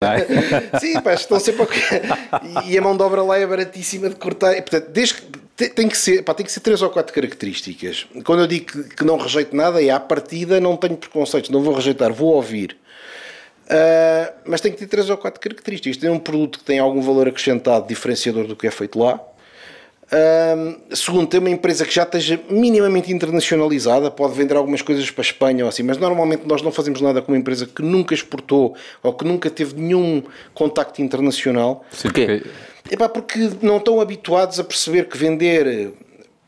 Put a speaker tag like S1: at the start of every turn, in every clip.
S1: Sim, pá, estão sempre a... E a mão de obra lá é baratíssima de cortar. Portanto, desde que tem que ser, pá, tem que ser três ou quatro características. Quando eu digo que, que não rejeito nada, é à partida não tenho preconceitos, não vou rejeitar, vou ouvir. Uh, mas tem que ter três ou quatro características. Tem um produto que tem algum valor acrescentado diferenciador do que é feito lá. Uh, segundo, tem uma empresa que já esteja minimamente internacionalizada, pode vender algumas coisas para a Espanha ou assim, mas normalmente nós não fazemos nada com uma empresa que nunca exportou ou que nunca teve nenhum contacto internacional.
S2: Sim, porque...
S1: Epá, porque não estão habituados a perceber que vender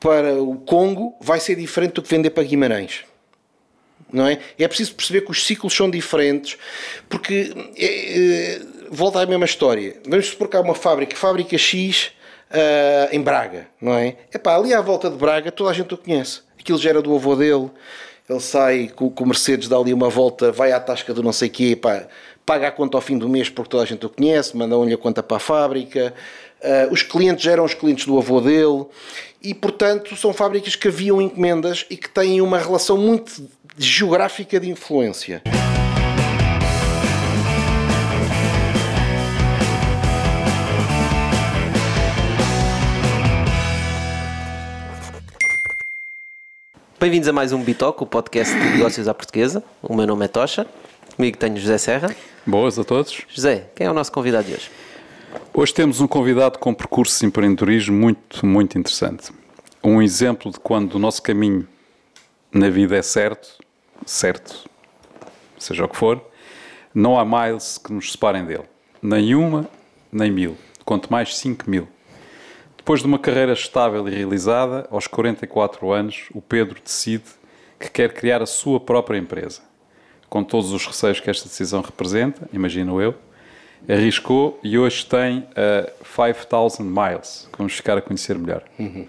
S1: para o Congo vai ser diferente do que vender para Guimarães. Não é? é preciso perceber que os ciclos são diferentes, porque é, é, volta à mesma história. Vamos supor que há uma fábrica, fábrica X, uh, em Braga, não é? Epá, ali à volta de Braga toda a gente o conhece. Aquilo já era do avô dele, ele sai com, com o Mercedes, dá ali uma volta, vai à tasca do não sei quê, pá, paga a conta ao fim do mês porque toda a gente o conhece, mandam-lhe a conta para a fábrica. Uh, os clientes eram os clientes do avô dele e, portanto, são fábricas que haviam encomendas e que têm uma relação muito geográfica de influência.
S3: Bem-vindos a mais um Bitoque, o podcast de negócios à portuguesa. O meu nome é Tocha, comigo tenho José Serra.
S2: Boas a todos.
S3: José, quem é o nosso convidado de hoje?
S2: Hoje temos um convidado com percurso de empreendedorismo muito, muito interessante. Um exemplo de quando o nosso caminho na vida é certo, certo, seja o que for, não há miles que nos separem dele. Nem uma, nem mil. Quanto mais cinco mil. Depois de uma carreira estável e realizada, aos 44 anos, o Pedro decide que quer criar a sua própria empresa. Com todos os receios que esta decisão representa, imagino eu, arriscou e hoje tem a 5000 miles, que vamos ficar a conhecer melhor. Uhum.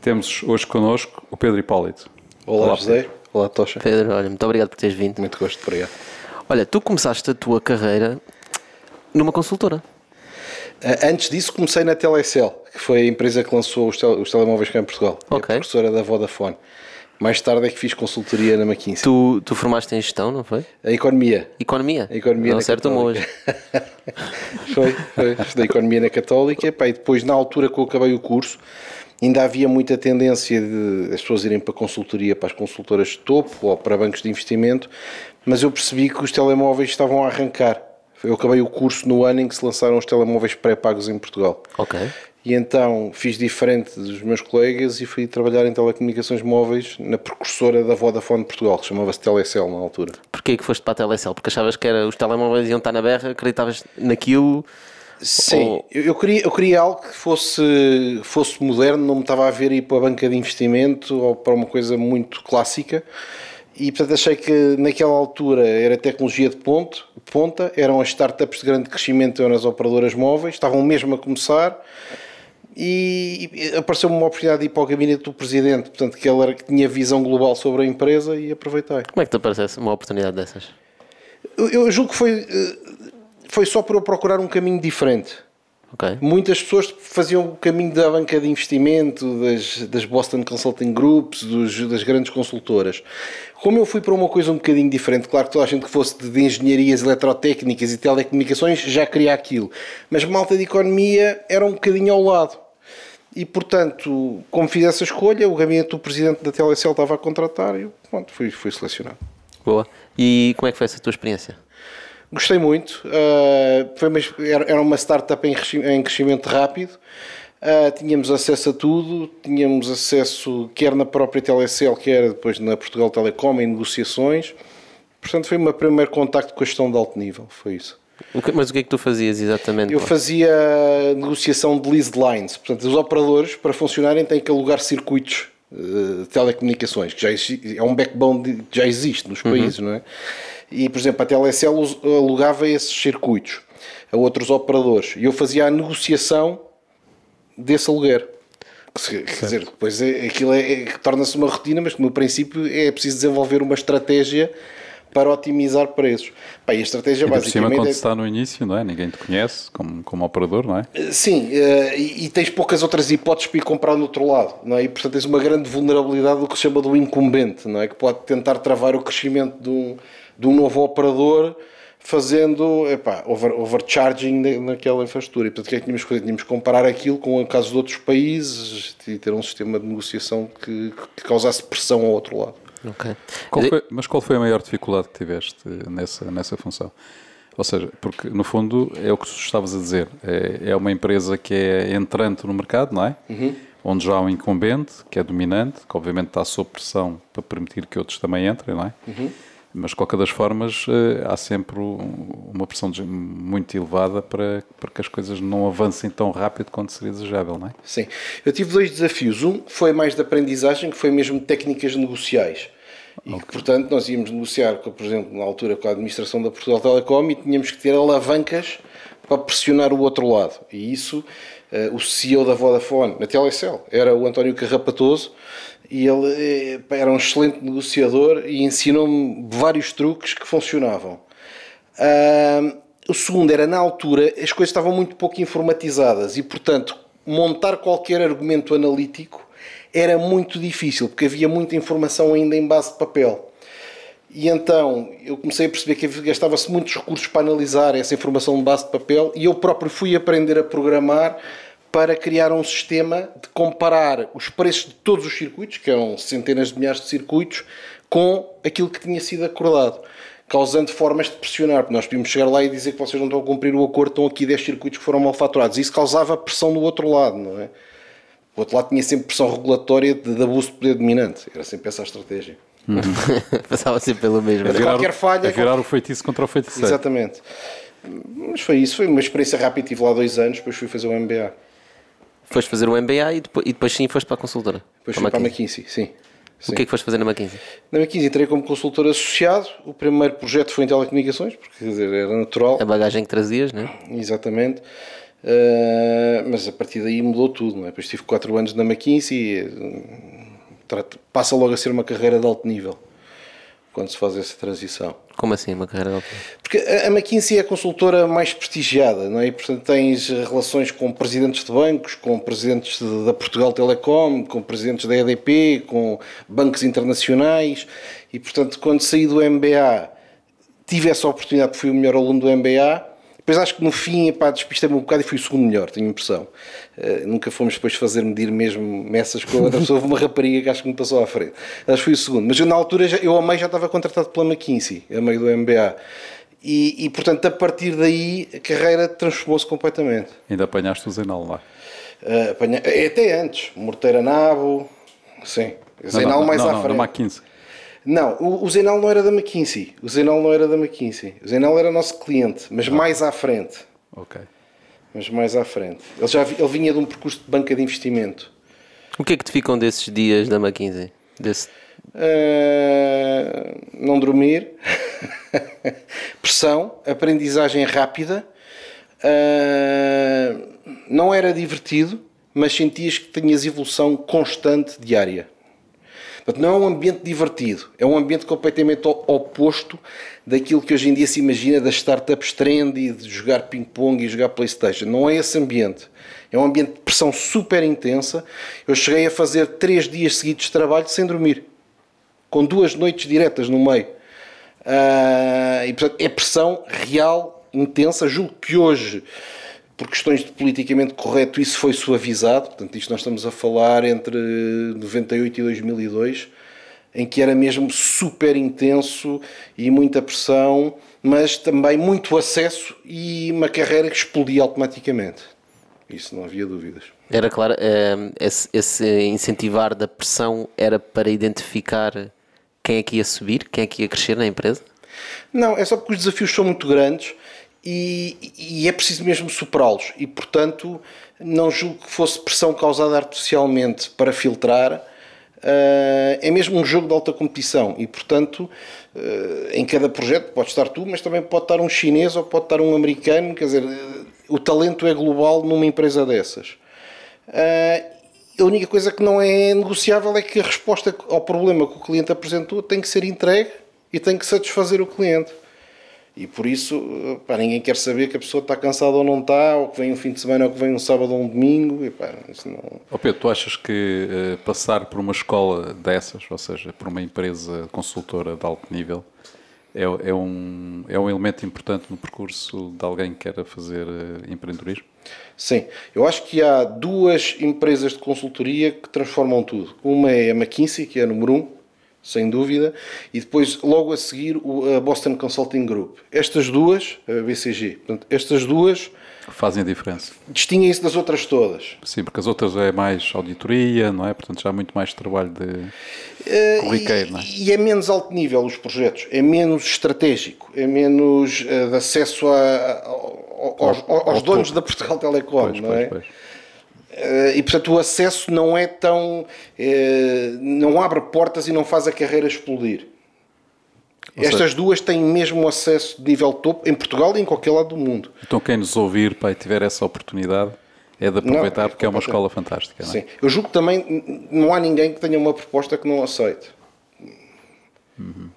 S2: Temos hoje connosco o Pedro Hipólito.
S1: Olá, Olá José. Pedro. Olá, Tocha.
S3: Pedro, olha, muito obrigado por teres vindo.
S1: Muito gosto, obrigado.
S3: Olha, tu começaste a tua carreira numa consultora.
S1: Eh, antes disso comecei na Telecel, que foi a empresa que lançou os, tel os telemóveis cá em Portugal.
S3: Ok.
S1: a professora da Vodafone. Mais tarde é que fiz consultoria na McKinsey.
S3: Tu, tu formaste em gestão, não foi?
S1: A economia.
S3: Economia?
S1: A economia
S3: não certo hoje.
S1: foi, foi. Estudei economia na Católica. Pá, e depois, na altura que eu acabei o curso, ainda havia muita tendência de as pessoas irem para consultoria, para as consultoras de topo ou para bancos de investimento, mas eu percebi que os telemóveis estavam a arrancar eu acabei o curso no ano em que se lançaram os telemóveis pré-pagos em Portugal.
S3: Ok.
S1: E então fiz diferente dos meus colegas e fui trabalhar em telecomunicações móveis na precursora da Vodafone de Portugal, que chamava-se Telecel na altura.
S3: Porquê que foste para a Telecel? Porque achavas que era, os telemóveis iam estar na berra, acreditavas naquilo?
S1: Sim, ou... eu, eu, queria, eu queria algo que fosse, fosse moderno, não me estava a ver ir para a banca de investimento ou para uma coisa muito clássica. E portanto achei que naquela altura era tecnologia de ponto, ponta, eram as startups de grande crescimento nas operadoras móveis, estavam mesmo a começar e apareceu-me uma oportunidade de ir para o gabinete do presidente, portanto que ele era, que tinha visão global sobre a empresa e aproveitei.
S3: Como é que te aparecesse uma oportunidade dessas?
S1: Eu, eu julgo que foi, eh, foi só por eu procurar um caminho diferente.
S3: Okay.
S1: Muitas pessoas faziam o caminho da banca de investimento, das, das Boston Consulting Groups, dos, das grandes consultoras. Como eu fui para uma coisa um bocadinho diferente, claro que toda a gente que fosse de, de engenharias eletrotécnicas e telecomunicações já queria aquilo, mas malta de economia era um bocadinho ao lado. E portanto, como fiz essa escolha, o gabinete do presidente da Telecel estava a contratar e pronto, fui, fui selecionado.
S3: Boa. E como é que foi essa tua experiência?
S1: Gostei muito. Uh, foi uma, era uma startup em, crescimento rápido. Uh, tínhamos acesso a tudo, tínhamos acesso quer na própria Telecel, quer depois na Portugal Telecom, em negociações. Portanto, foi o meu primeiro contacto com a gestão de alto nível, foi isso.
S3: Mas o que é que tu fazias exatamente?
S1: Eu fazia negociação de leased lines. Portanto, os operadores, para funcionarem, têm que alugar circuitos de telecomunicações, que já existe, é um backbone que já existe nos uhum. países, uhum. não é? E, por exemplo, a Telecel alugava esses circuitos a outros operadores e eu fazia a negociação desse aluguer. Quer dizer, depois é, aquilo é, é, torna-se uma rotina, mas no princípio é preciso desenvolver uma estratégia para otimizar preços. Pá, e a estratégia
S2: e
S1: basicamente.
S2: Cima, quando
S1: é...
S2: está no início, não é? Ninguém te conhece como, como operador, não é?
S1: Sim, uh, e, e, tens poucas outras hipóteses para ir comprar no outro lado, não é? E portanto tens uma grande vulnerabilidade do que se chama do incumbente, não é? Que pode tentar travar o crescimento de um de um novo operador fazendo epá, over, overcharging naquela infraestrutura. E portanto, o que é que tínhamos que fazer? Tínhamos que comparar aquilo com o caso de outros países e ter um sistema de negociação que, que causasse pressão ao outro lado.
S3: Ok.
S2: Qual foi- mas qual foi a maior dificuldade que tiveste nessa, nessa função? Ou seja, porque no fundo é o que tu estavas a dizer, é, é uma empresa que é entrante no mercado, não é? Onde já há um incumbente, que é dominante, que obviamente está sob pressão para permitir que outros também entrem, não é? Mas de qualquer das formas eh, há sempre um- uma pressão muito elevada para, para que as coisas não avancem tão rápido quanto seria desejável, não é?
S1: Sim. Eu tive dois desafios. Um foi mais de aprendizagem, que foi mesmo técnicas negociais. E que, portanto, nós íamos negociar, por exemplo, na altura com a administração da Portugal Telecom e tínhamos que ter alavancas para pressionar o outro lado. E isso, eh, o CEO da Vodafone, na Telecel, era o António Carrapatoso, e ele eh, era um excelente negociador e ensinou-me vários truques que funcionavam. Ah, o segundo era, na altura, as coisas estavam muito pouco informatizadas e, portanto, montar qualquer argumento analítico era muito difícil, porque havia muita informação ainda em base de papel. E então eu comecei a perceber que gastava-se muitos recursos para analisar essa informação de base de papel e eu próprio fui aprender a programar para criar um sistema de comparar os preços de todos os circuitos, que eram centenas de milhares de circuitos, com aquilo que tinha sido acordado, causando formas de pressionar, porque nós podíamos chegar lá e dizer que vocês não estão a cumprir o acordo, estão aqui 10 circuitos que foram mal faturados. Isso causava pressão do outro lado, não é? O outro lado tinha sempre pressão regulatória de, de abuso de poder dominante. Era sempre essa a estratégia.
S3: Passava sempre pelo mesmo.
S1: Mas
S3: né?
S1: qualquer falha-
S2: é virar o feitiço contra o feiticeiro.
S1: Exatamente. Mas foi isso, foi uma experiência rápida. Tive lá dois anos, depois fui fazer o MBA.
S3: Foste fazer o MBA e depois, e depois sim foste para a consultora.
S1: Depois
S3: Para
S1: fui para a
S3: McKinsey.
S1: Sim. sim.
S3: O que é que foste fazer na McKinsey?
S1: Na McKinsey entrei como consultor associado. O primeiro projeto foi em telecomunicações, porque quer dizer, era natural.
S3: A bagagem que trazias, né?
S1: Exatamente. Uh, mas a partir daí mudou tudo. Não é? Depois tive 4 anos na McKinsey. trata- Passa logo a ser uma carreira de alto nível quando se faz essa transição.
S3: Como assim, uma carreira de alto?
S1: Porque a McKinsey é a consultora mais prestigiada, não é? E, portanto, tens relações com presidentes de bancos, com presidentes de- da Portugal Telecom, com presidentes da EDP, com bancos internacionais. E, portanto, quando saí do MBA, tive essa oportunidade, fui o melhor aluno do MBA. Depois acho que no fim, epá, despistei-me um bocado e fui o segundo melhor, tenho impressão. Eh, nunca fomos depois fazer medir mesmo messas com a outra pessoa. Houve uma rapariga que acho que me passou à frente. Acho que fui o segundo. Mas eu na altura, já, eu a meio já estava contratado pela McKinsey, a meio do MBA. E, e, portanto, a partir daí, a carreira transformou-se completamente.
S2: Ainda apanhaste o Zenal lá.
S1: Eh, apanha- é até antes. Morteira Nabo, sim. Zenal mais
S2: não,
S1: à
S2: não,
S1: frente.
S2: Na McKinsey.
S1: Não, o, o Zenal não era da McKinsey. O Zenal não era da McKinsey. O Zenal era nosso cliente, mas mais à frente.
S2: Ok.
S1: Mas mais à frente. Ele, já, vi- ele vinha de um percurso de banca de investimento.
S3: O que é que te ficam desses dias da McKinsey? Desse...
S1: Ah, não dormir, pressão, aprendizagem rápida. Ah, não era divertido, mas sentias que tinhas evolução constante diária. Portanto, não é um ambiente divertido, é um ambiente completamente oposto daquilo que hoje em dia se imagina das startups trendy, de jogar ping-pong e jogar Playstation. Não é esse ambiente. É um ambiente de pressão super intensa. Eu cheguei a fazer três dias seguidos de trabalho sem dormir, com duas noites diretas no meio. Ah, e, portanto, é pressão real, intensa. Julgo que hoje, por questões de politicamente correto, isso foi suavizado. Portanto, isto nós estamos a falar entre 98 e 2002, em que era mesmo super intenso e muita pressão, mas também muito acesso e uma carreira que explodia automaticamente. Isso não havia dúvidas.
S3: Era claro, eh, esse, esse incentivar da pressão era para identificar quem é que ia subir, quem é que ia crescer na empresa?
S1: Não, é só porque os desafios são muito grandes e, e é preciso mesmo superá-los. E, portanto, não julgo que fosse pressão causada artificialmente para filtrar. Ah, é mesmo um jogo de alta competição e, portanto, ah, em cada projeto pode estar tu, mas também pode estar um chinês ou pode estar um americano. Quer dizer, ah, o talento é global numa empresa dessas. A única coisa que não é negociável é que a resposta ao problema que o cliente apresentou tem que ser entregue e tem que satisfazer o cliente. E por isso, pá, ninguém quer saber que a pessoa está cansada ou não está, ou que vem um fim de semana, ou que vem um sábado ou um domingo. E, pá, isso não...
S2: Ó Pedro, tu achas que eh, passar por uma escola dessas, ou seja, por uma empresa consultora de alto nível, é, é, um, é um elemento importante no percurso de alguém que queira fazer uh, empreendedorismo?
S1: Sim, eu acho que há duas empresas de consultoria que transformam tudo. Uma é a McKinsey, que é a número um, sem dúvida, e depois, logo a seguir, a Boston Consulting Group. Estas duas, a BCG, portanto, estas duas
S2: fazem a diferença.
S1: Distinguem-se das outras todas.
S2: Sim, porque as outras é mais auditoria, não é? Portanto, já há muito mais trabalho de uh, corriqueiro,
S1: e,
S2: não é?
S1: E é menos alto nível os projetos, é menos estratégico, é menos uh, de acesso a, a, aos, aos, aos donos da Portugal Telecom, pois, não pois, é? Pois. Uh, e portanto o acesso não é tão. não abre portas e não faz a carreira explodir. Ou Estas seja, duas têm mesmo acesso de nível topo em Portugal e em qualquer lado do mundo.
S2: Então, quem nos ouvir pai, tiver essa oportunidade é de aproveitar não, porque é uma escola fantástica. Sim,
S1: eu julgo que também não há ninguém que tenha uma proposta que não aceite.
S3: Uhum.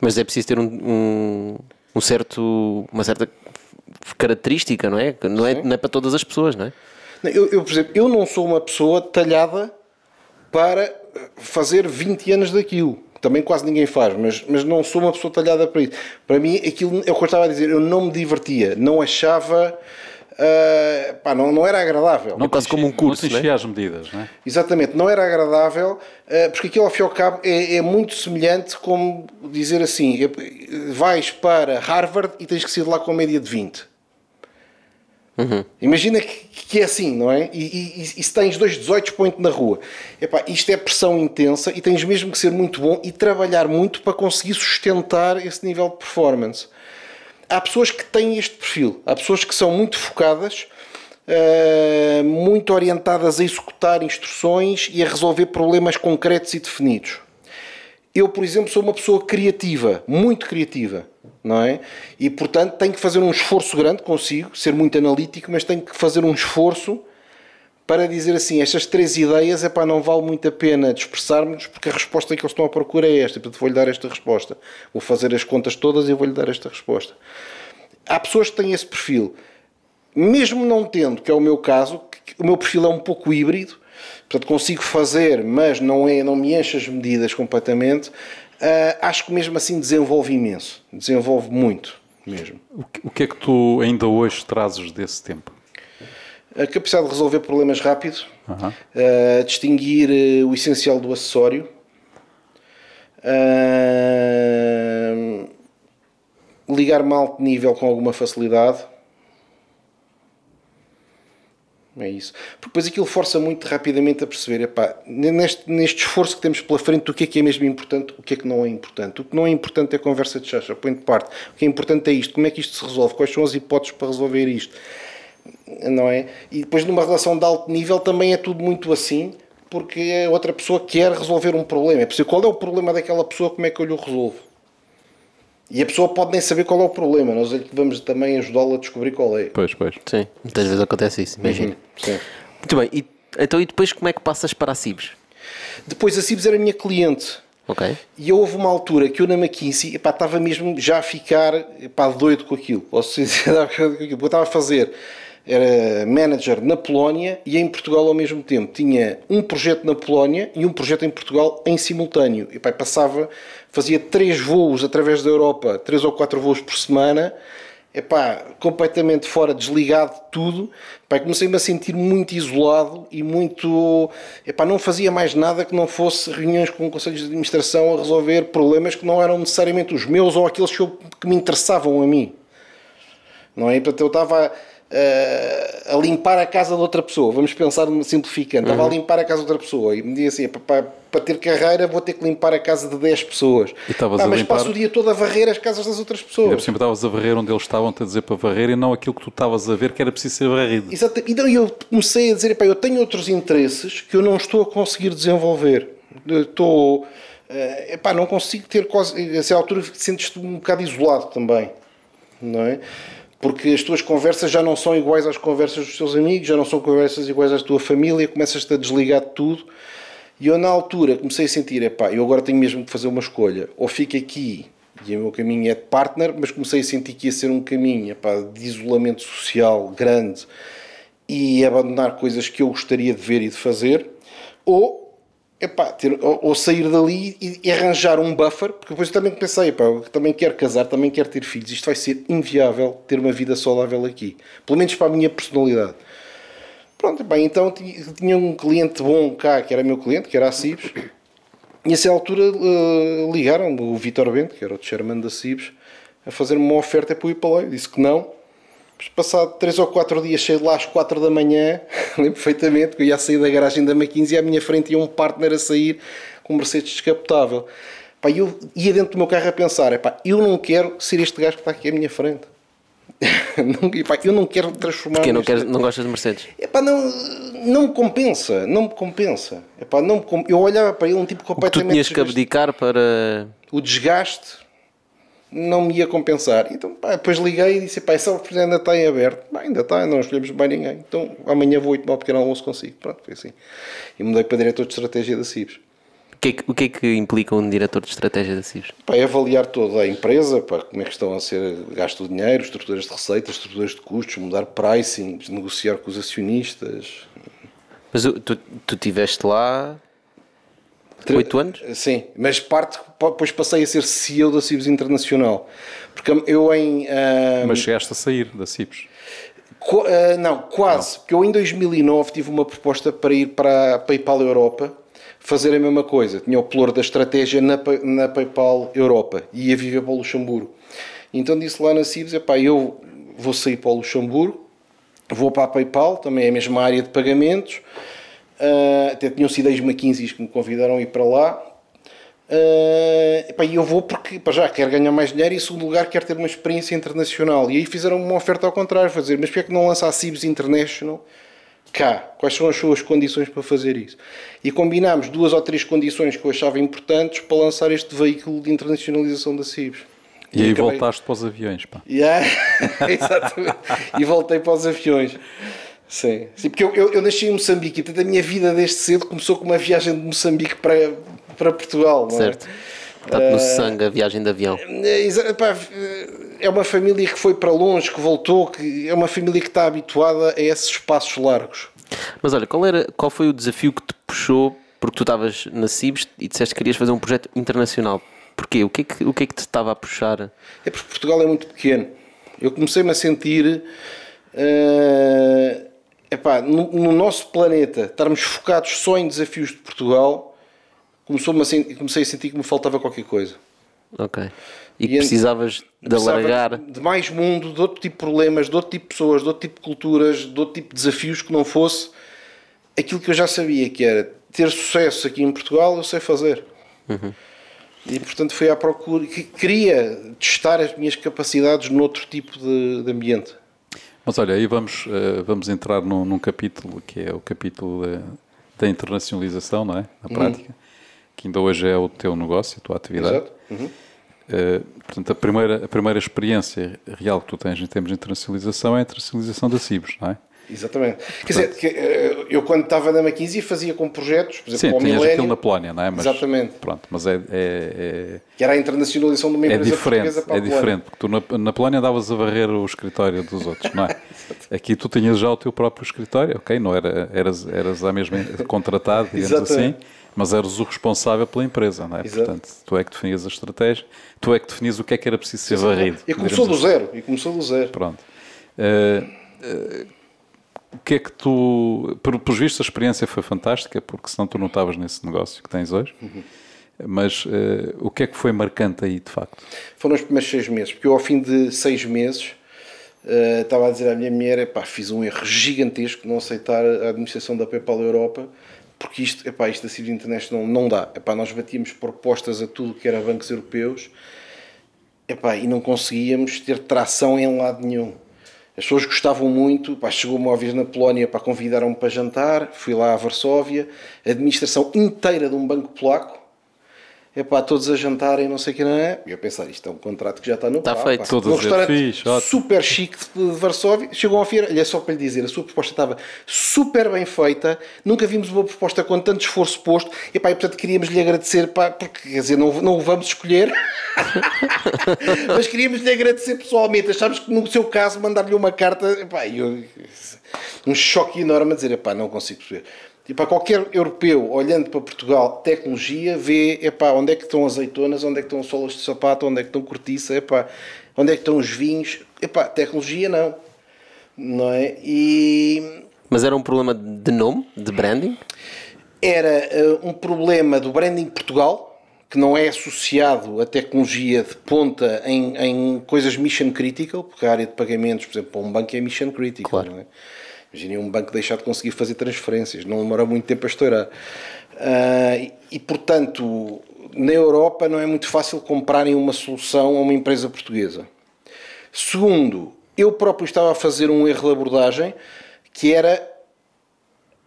S3: Mas é preciso ter um, um, um, certo, uma certa característica, não é? Não é, não é para todas as pessoas, não é?
S1: Eu, eu, por exemplo, eu não sou uma pessoa talhada para fazer 20 anos daquilo também quase ninguém faz, mas, mas não sou uma pessoa talhada para isso. Para mim, aquilo é o que eu estava a dizer, eu não me divertia, não achava. Uh, pá, não, não era agradável.
S2: Não quase como um curso. Não né? as medidas, não é?
S1: Exatamente, não era agradável, uh, porque aquilo ao fim e ao cabo é, é muito semelhante como dizer assim: é, vais para Harvard e tens que sair de lá com a média de 20. Uhum. Imagina que, que, é assim, não é? E, e, e se tens dois 18 pontos na rua, epá, isto é pressão intensa e tens mesmo que ser muito bom e trabalhar muito para conseguir sustentar esse nível de performance. Há pessoas que têm este perfil, há pessoas que são muito focadas, uh, muito orientadas a executar instruções e a resolver problemas concretos e definidos. Eu, por exemplo, sou uma pessoa criativa, muito criativa não é? E portanto tenho que fazer um esforço grande, consigo ser muito analítico, mas tenho que fazer um esforço para dizer assim: estas três ideias, é para não vale muito a pena dispersarmos, porque a resposta que eles estão à procura é esta, portanto vou-lhe dar esta resposta. Vou fazer as contas todas e vou-lhe dar esta resposta. Há pessoas que têm esse perfil, mesmo não tendo, que é o meu caso, o meu perfil é um pouco híbrido, portanto consigo fazer, mas não, é, não me enche as medidas completamente. Uh, acho que mesmo assim desenvolve imenso, desenvolve muito mesmo.
S2: O que é que tu ainda hoje trazes desse tempo?
S1: A capacidade de resolver problemas rápido, uhum. uh, distinguir uh, o essencial do acessório, ligar-me a alto nível com alguma facilidade, É isso. Porque depois aquilo força muito rapidamente a perceber, epá, neste, neste esforço que temos pela frente, o que é que é mesmo importante, o que é que não é importante. O que não é importante é a conversa de chacha, põe de parte. O que é importante é isto, como é que isto se resolve, quais são as hipóteses para resolver isto. Não é? E depois numa relação de alto nível também é tudo muito assim, porque a outra pessoa quer resolver um problema. É preciso qual é o problema daquela pessoa, como é que eu lhe resolvo. E a pessoa pode nem saber qual é o problema, nós é vamos também ajudá-la a descobrir qual é.
S2: Pois, pois.
S3: Sim, muitas vezes acontece isso, imagina. Uhum, Muito bem, e, então e depois como é que passas para a Cibes?
S1: Depois a Cibes era a minha cliente.
S3: Ok.
S1: E houve uma altura que eu na McKinsey epá, estava mesmo já a ficar epá, doido com aquilo. Posso dizer, eu estava a fazer era manager na Polónia e em Portugal ao mesmo tempo. Tinha um projeto na Polónia e um projeto em Portugal em simultâneo. E pai, passava, fazia três voos através da Europa, três ou quatro voos por semana. Epá, completamente fora, desligado de tudo, epá, comecei-me a sentir muito isolado e muito. Epá, não fazia mais nada que não fosse reuniões com conselhos de administração a resolver problemas que não eram necessariamente os meus ou aqueles que, eu, que me interessavam a mim. Não é? Portanto, eu estava a limpar a casa de outra pessoa. Vamos pensar simplificando. Uhum. Estava a uhum. limpar a casa de outra pessoa e me dizia assim: para, para ter carreira vou ter que limpar a casa de 10 pessoas.
S2: E ah, mas
S1: limpar... passo o dia todo a varrer as casas das outras pessoas.
S2: E cima estavas a varrer onde eles estavam a dizer para varrer e não aquilo que tu estavas a ver que era preciso ser varrido.
S1: Exato. Então eu comecei a dizer: eu tenho outros interesses que eu não estou a conseguir desenvolver. estou. Uh, epá, não consigo ter quase. A essa altura sentes-te um bocado isolado também. Não é? Porque as tuas conversas já não são iguais às conversas dos teus amigos, já não são conversas iguais à tua família, começas-te a desligar de tudo. E eu, na altura, comecei a sentir: epá, eu agora tenho mesmo que fazer uma escolha. Ou fico aqui e o meu caminho é de partner, mas comecei a sentir que ia ser um caminho epá, de isolamento social grande e abandonar coisas que eu gostaria de ver e de fazer. Ou epá, ter, ou, ou sair dali e, e arranjar um buffer, porque depois eu também pensei, epá, eu também quero casar, também quero ter filhos, isto vai ser inviável ter uma vida saudável aqui, pelo menos para a minha personalidade. Pronto, bem, então ti- tinha um cliente bom cá, que era meu cliente, que era a Cibes, e a essa altura eh, ligaram o Vitor Bento, que era o chairman da Cibes, a fazer-me uma oferta para eu ir para disse que não. Passado 3 ou 4 dias, cheio lá às 4 da manhã, lembro perfeitamente que eu ia sair da garagem da McKinsey e à minha frente ia um partner a sair com um Mercedes descapotável. Pá, eu ia dentro do meu carro a pensar, epá, eu não quero ser este gajo que está aqui à minha frente. Epá, eu não quero transformar
S3: Porque não, queres, não gostas de Mercedes?
S1: Epá, não, não me compensa, não me compensa. Epá, não me com- Eu olhava para ele um tipo
S3: O que tu
S1: completamente
S3: tinhas que
S1: desgastado.
S3: abdicar para.
S1: O desgaste não me ia compensar. Então, pá, depois liguei e disse: pá, essa oportunidade ainda está em aberto. Pá, ainda está, não escolhemos bem ninguém. Então, amanhã vou ir tomar um pequeno almoço consigo. Pronto, foi assim. E mudei para diretor de estratégia da CIBS.
S3: O que, é que, o que é que implica um diretor de estratégia da CIBS?
S1: Pá, é avaliar toda a empresa, pá, como é que estão a ser gasto o dinheiro, estruturas de receitas, estruturas de custos, mudar pricing, negociar com os acionistas.
S3: Mas tu, tu estiveste lá oito anos?
S1: Sim, mas parte, depois passei a ser CEO da CIBS Internacional. Porque eu em. ah,
S2: Mas chegaste a sair da CIPS.
S1: Qu- ah, não, quase. Porque eu em 2009 tive uma proposta para ir para a PayPal Europa fazer a mesma coisa. Tinha o pluro da estratégia na, na PayPal Europa e ia viver para o Luxemburgo. Então disse lá na CIBS: epá, eu vou sair para o Luxemburgo, vou para a PayPal, também é a mesma área de pagamentos. Ah, até tinham sido ex McKinsey que me convidaram a ir para lá. Epá, E eu vou porque para já quero ganhar mais dinheiro e em segundo lugar quero ter uma experiência internacional. E aí fizeram uma oferta ao contrário, fazer, mas porquê é que não lança a CIBS International cá? Quais são as suas condições para fazer isso? E combinámos duas ou três condições que eu achava importantes para lançar este veículo de internacionalização da CIBS.
S2: E aí
S1: acabei-
S2: voltaste para os aviões, pá.
S1: Yeah, exatamente. e voltei para os aviões. Sim, Sim porque eu, eu, eu nasci em Moçambique e portanto a minha vida desde cedo começou com uma viagem de Moçambique para, para Portugal. não é?
S3: Certo. Está-te no sangue a viagem de avião.
S1: É, pá, é uma família que foi para longe, que voltou, que é uma família que está habituada a esses espaços largos.
S3: Mas olha, qual, era, qual foi o desafio que te puxou? Porque tu estavas na CIBS e disseste que querias fazer um projeto internacional. Porquê? O que é que, o que, é que te estava a puxar?
S1: É porque Portugal é muito pequeno. Eu comecei-me a sentir. eh, epá, no, no nosso planeta, estarmos focados só em desafios de Portugal, começou-me a comecei a sentir que me faltava qualquer coisa.
S3: Ok. E,
S1: E
S3: que precisavas de alargar.
S1: de mais mundo, de outro tipo de problemas, de outro tipo de pessoas, de outro tipo de culturas, de outro tipo de desafios que não fosse aquilo que eu já sabia, que era ter sucesso aqui em Portugal, eu sei fazer. E portanto fui à procura, que queria testar as minhas capacidades noutro tipo de, de ambiente.
S2: Mas olha, aí vamos, eh, vamos entrar num, num capítulo que é o capítulo da, da internacionalização, não é? Na prática, que ainda hoje é o teu negócio, a tua atividade.
S1: Exato? Uhum.
S2: Eh, portanto, a primeira, a primeira experiência real que tu tens em termos de internacionalização é a internacionalização da CIBS, não é?
S1: Exatamente. Quer dizer, que, eh, eu quando estava na McKinsey fazia com projetos, por exemplo,
S2: Sim,
S1: para o
S2: tinhas aquilo na Polónia, não é? Mas,
S1: Exatamente.
S2: Pronto, mas é, é,
S1: que era a internacionalização de uma
S2: é, é
S1: empresa
S2: diferente, é
S1: a Polónia.
S2: diferente, porque tu na, na Polónia andavas a varrer o escritório dos outros, não é? Aqui tu tinhas já o teu próprio escritório, ok? Não era, eras, eras a mesma contratado, digamos assim,
S1: Exatamente.
S2: mas eras o responsável pela empresa, não é?
S1: Exato.
S2: Portanto, tu é que definias a estratégia, tu é que definias o que é que era preciso ser varrido.
S1: E começou do
S2: assim.
S1: zero. E começou do zero.
S2: Pronto. Eh, eh, o que é que tu. Por, por visto, a experiência foi fantástica, porque senão tu não estavas nesse negócio que tens hoje. Mas eh, o que é que foi marcante aí, de facto?
S1: Foram os primeiros seis meses, porque eu ao fim de seis meses eh, estava a dizer à minha mulher, epá, fiz um erro gigantesco não aceitar a administração da PayPal Europa, porque isto, epá, isto da Civil International não dá. Epá, nós batíamos propostas a tudo que era bancos europeus epá, e não conseguíamos ter tração em lado nenhum. As pessoas gostavam muito, pá, chegou uma vez na Polónia para convidaram-me para jantar, fui lá a Varsóvia, a administração inteira de um banco polaco, epá, todos a jantarem, não sei o que não é. E eu pensar, isto é um contrato que já está no
S3: Está
S1: pá,
S3: feito.
S1: pá.
S2: Todos a dizer,
S1: restaurante
S2: "Fixe, ótimo."
S1: super chique de Varsóvia, chegou ao feira, olha só para lhe dizer, a sua proposta estava super bem feita, nunca vimos uma proposta com tanto esforço posto, e pá, e portanto queríamos lhe agradecer, pá, porque quer dizer, não, não o vamos escolher, mas queríamos lhe agradecer pessoalmente, achámos que no seu caso mandar-lhe uma carta, epá, e eu, um choque enorme a dizer, epá, não consigo perceber. E para qualquer europeu olhando para Portugal, tecnologia, vê epá, onde é que estão azeitonas, onde é que estão solas de sapato, onde é que estão cortiça, epá, onde é que estão os vinhos. Epá, tecnologia não. Não é? E
S3: Mas era um problema de nome, de branding?
S1: era eh, um problema do branding Portugal, que não é associado a tecnologia de ponta em, em coisas mission critical, porque a área de pagamentos, por exemplo, para um banco é mission critical.
S3: Claro.
S1: Não é? Imaginem um banco deixar de conseguir fazer transferências, não demora muito tempo a estourar. E, e, portanto, na Europa não é muito fácil comprarem uma solução a uma empresa portuguesa. Segundo, eu próprio estava a fazer um erro de abordagem que era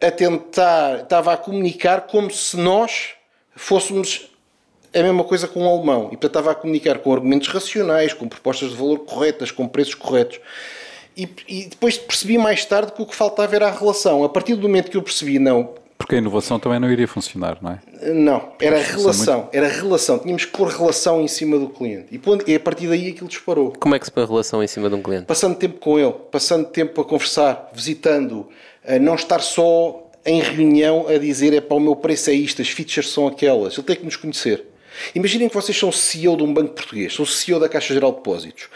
S1: a tentar, estava a comunicar como se nós fôssemos a mesma coisa com o alemão. E portanto estava a comunicar com argumentos racionais, com propostas de valor corretas, com preços corretos. E, e depois percebi mais tarde que o que faltava era a relação. A partir do momento que eu percebi, não,
S2: Porque a inovação também não iria funcionar, não é?
S1: não, era
S2: são
S1: relação, era relação. Tínhamos que pôr relação em cima do cliente. E, pondo- e a partir daí aquilo disparou.
S3: Como é que se põe a relação em cima de um cliente?
S1: Passando tempo com ele, passando tempo a conversar, visitando, a não estar só em reunião a dizer é para o meu preço é isto, as features são aquelas. Ele tem que nos conhecer. Imaginem que vocês são CEO de um banco português, são CEO da Caixa Geral de Depósitos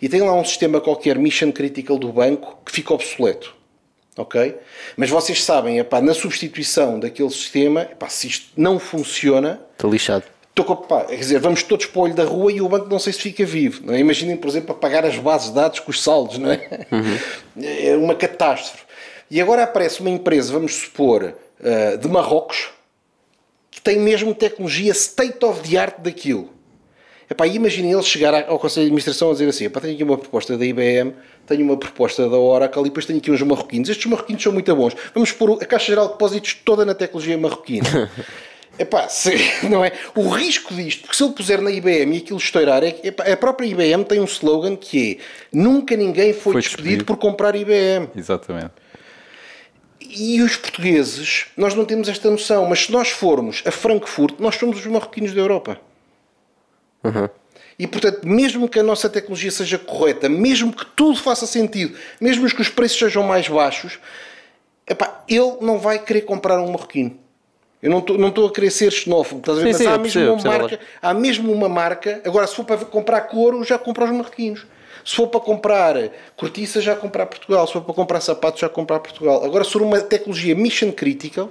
S1: e tem lá um sistema qualquer mission critical do banco que fica obsoleto. Ok? Mas vocês sabem, epá, na substituição daquele sistema, epá, se isto não funciona,
S3: Estou lixado.
S1: Estou com, pá, quer dizer, vamos todos para o olho da rua e o banco não sei se fica vivo. É? Imaginem, por exemplo, apagar as bases de dados com os saldos, não é? É uma catástrofe. E agora aparece uma empresa, vamos supor, eh, de Marrocos, que tem mesmo tecnologia state of the art daquilo. Epá, imaginem ele chegar ao Conselho de Administração a dizer assim: tenho aqui uma proposta da IBM, tenho uma proposta da Oracle e depois tenho aqui uns marroquinos. Estes marroquinos são muito bons. Vamos pôr a Caixa Geral de Depósitos toda na tecnologia marroquina. Epá, se, não é? O risco disto, porque se ele puser na IBM e aquilo estourar, é, que, epá, a própria IBM tem um slogan que é nunca ninguém foi,
S2: Foi
S1: despedido,
S2: despedido.
S1: por comprar IBM.
S2: Exatamente.
S1: E os portugueses, nós não temos esta noção, mas se nós formos a Frankfurt, nós somos os marroquinos da Europa. E portanto, mesmo que a nossa tecnologia seja correta, mesmo que tudo faça sentido, mesmo que os preços sejam mais baixos, epá, ele não vai querer comprar um marroquino. Eu não estou não a querer ser xenófobo, estás a ver?
S3: Sim,
S1: mas
S3: sim,
S1: há, mesmo
S3: percebo,
S1: uma
S3: percebo
S1: marca, há mesmo uma marca. Agora, se for para comprar couro, já compra os marroquinos. Se for para comprar cortiça, já comprar Portugal. Se for para comprar sapatos, já comprar Portugal. Agora, se for uma tecnologia mission critical,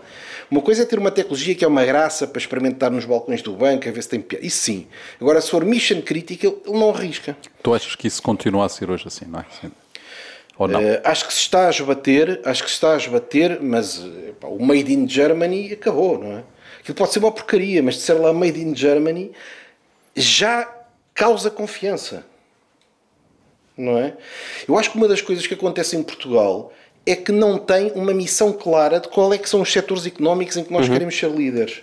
S1: uma coisa é ter uma tecnologia que é uma graça para experimentar nos balcões do banco, a ver se tem piada. Isso sim. Agora, se for mission critical, ele não arrisca.
S2: Tu achas que isso continua a ser hoje assim, não é? Sim. Ou não?
S1: Eh, acho que se está a esbater, acho que se está a esbater, mas pá, o Made in Germany acabou, não é? Aquilo pode ser uma porcaria, mas de ser lá Made in Germany já causa confiança, não é? Eu acho que uma das coisas que acontece em Portugal é que não tem uma missão clara de qual é que são os setores económicos em que nós queremos ser líderes.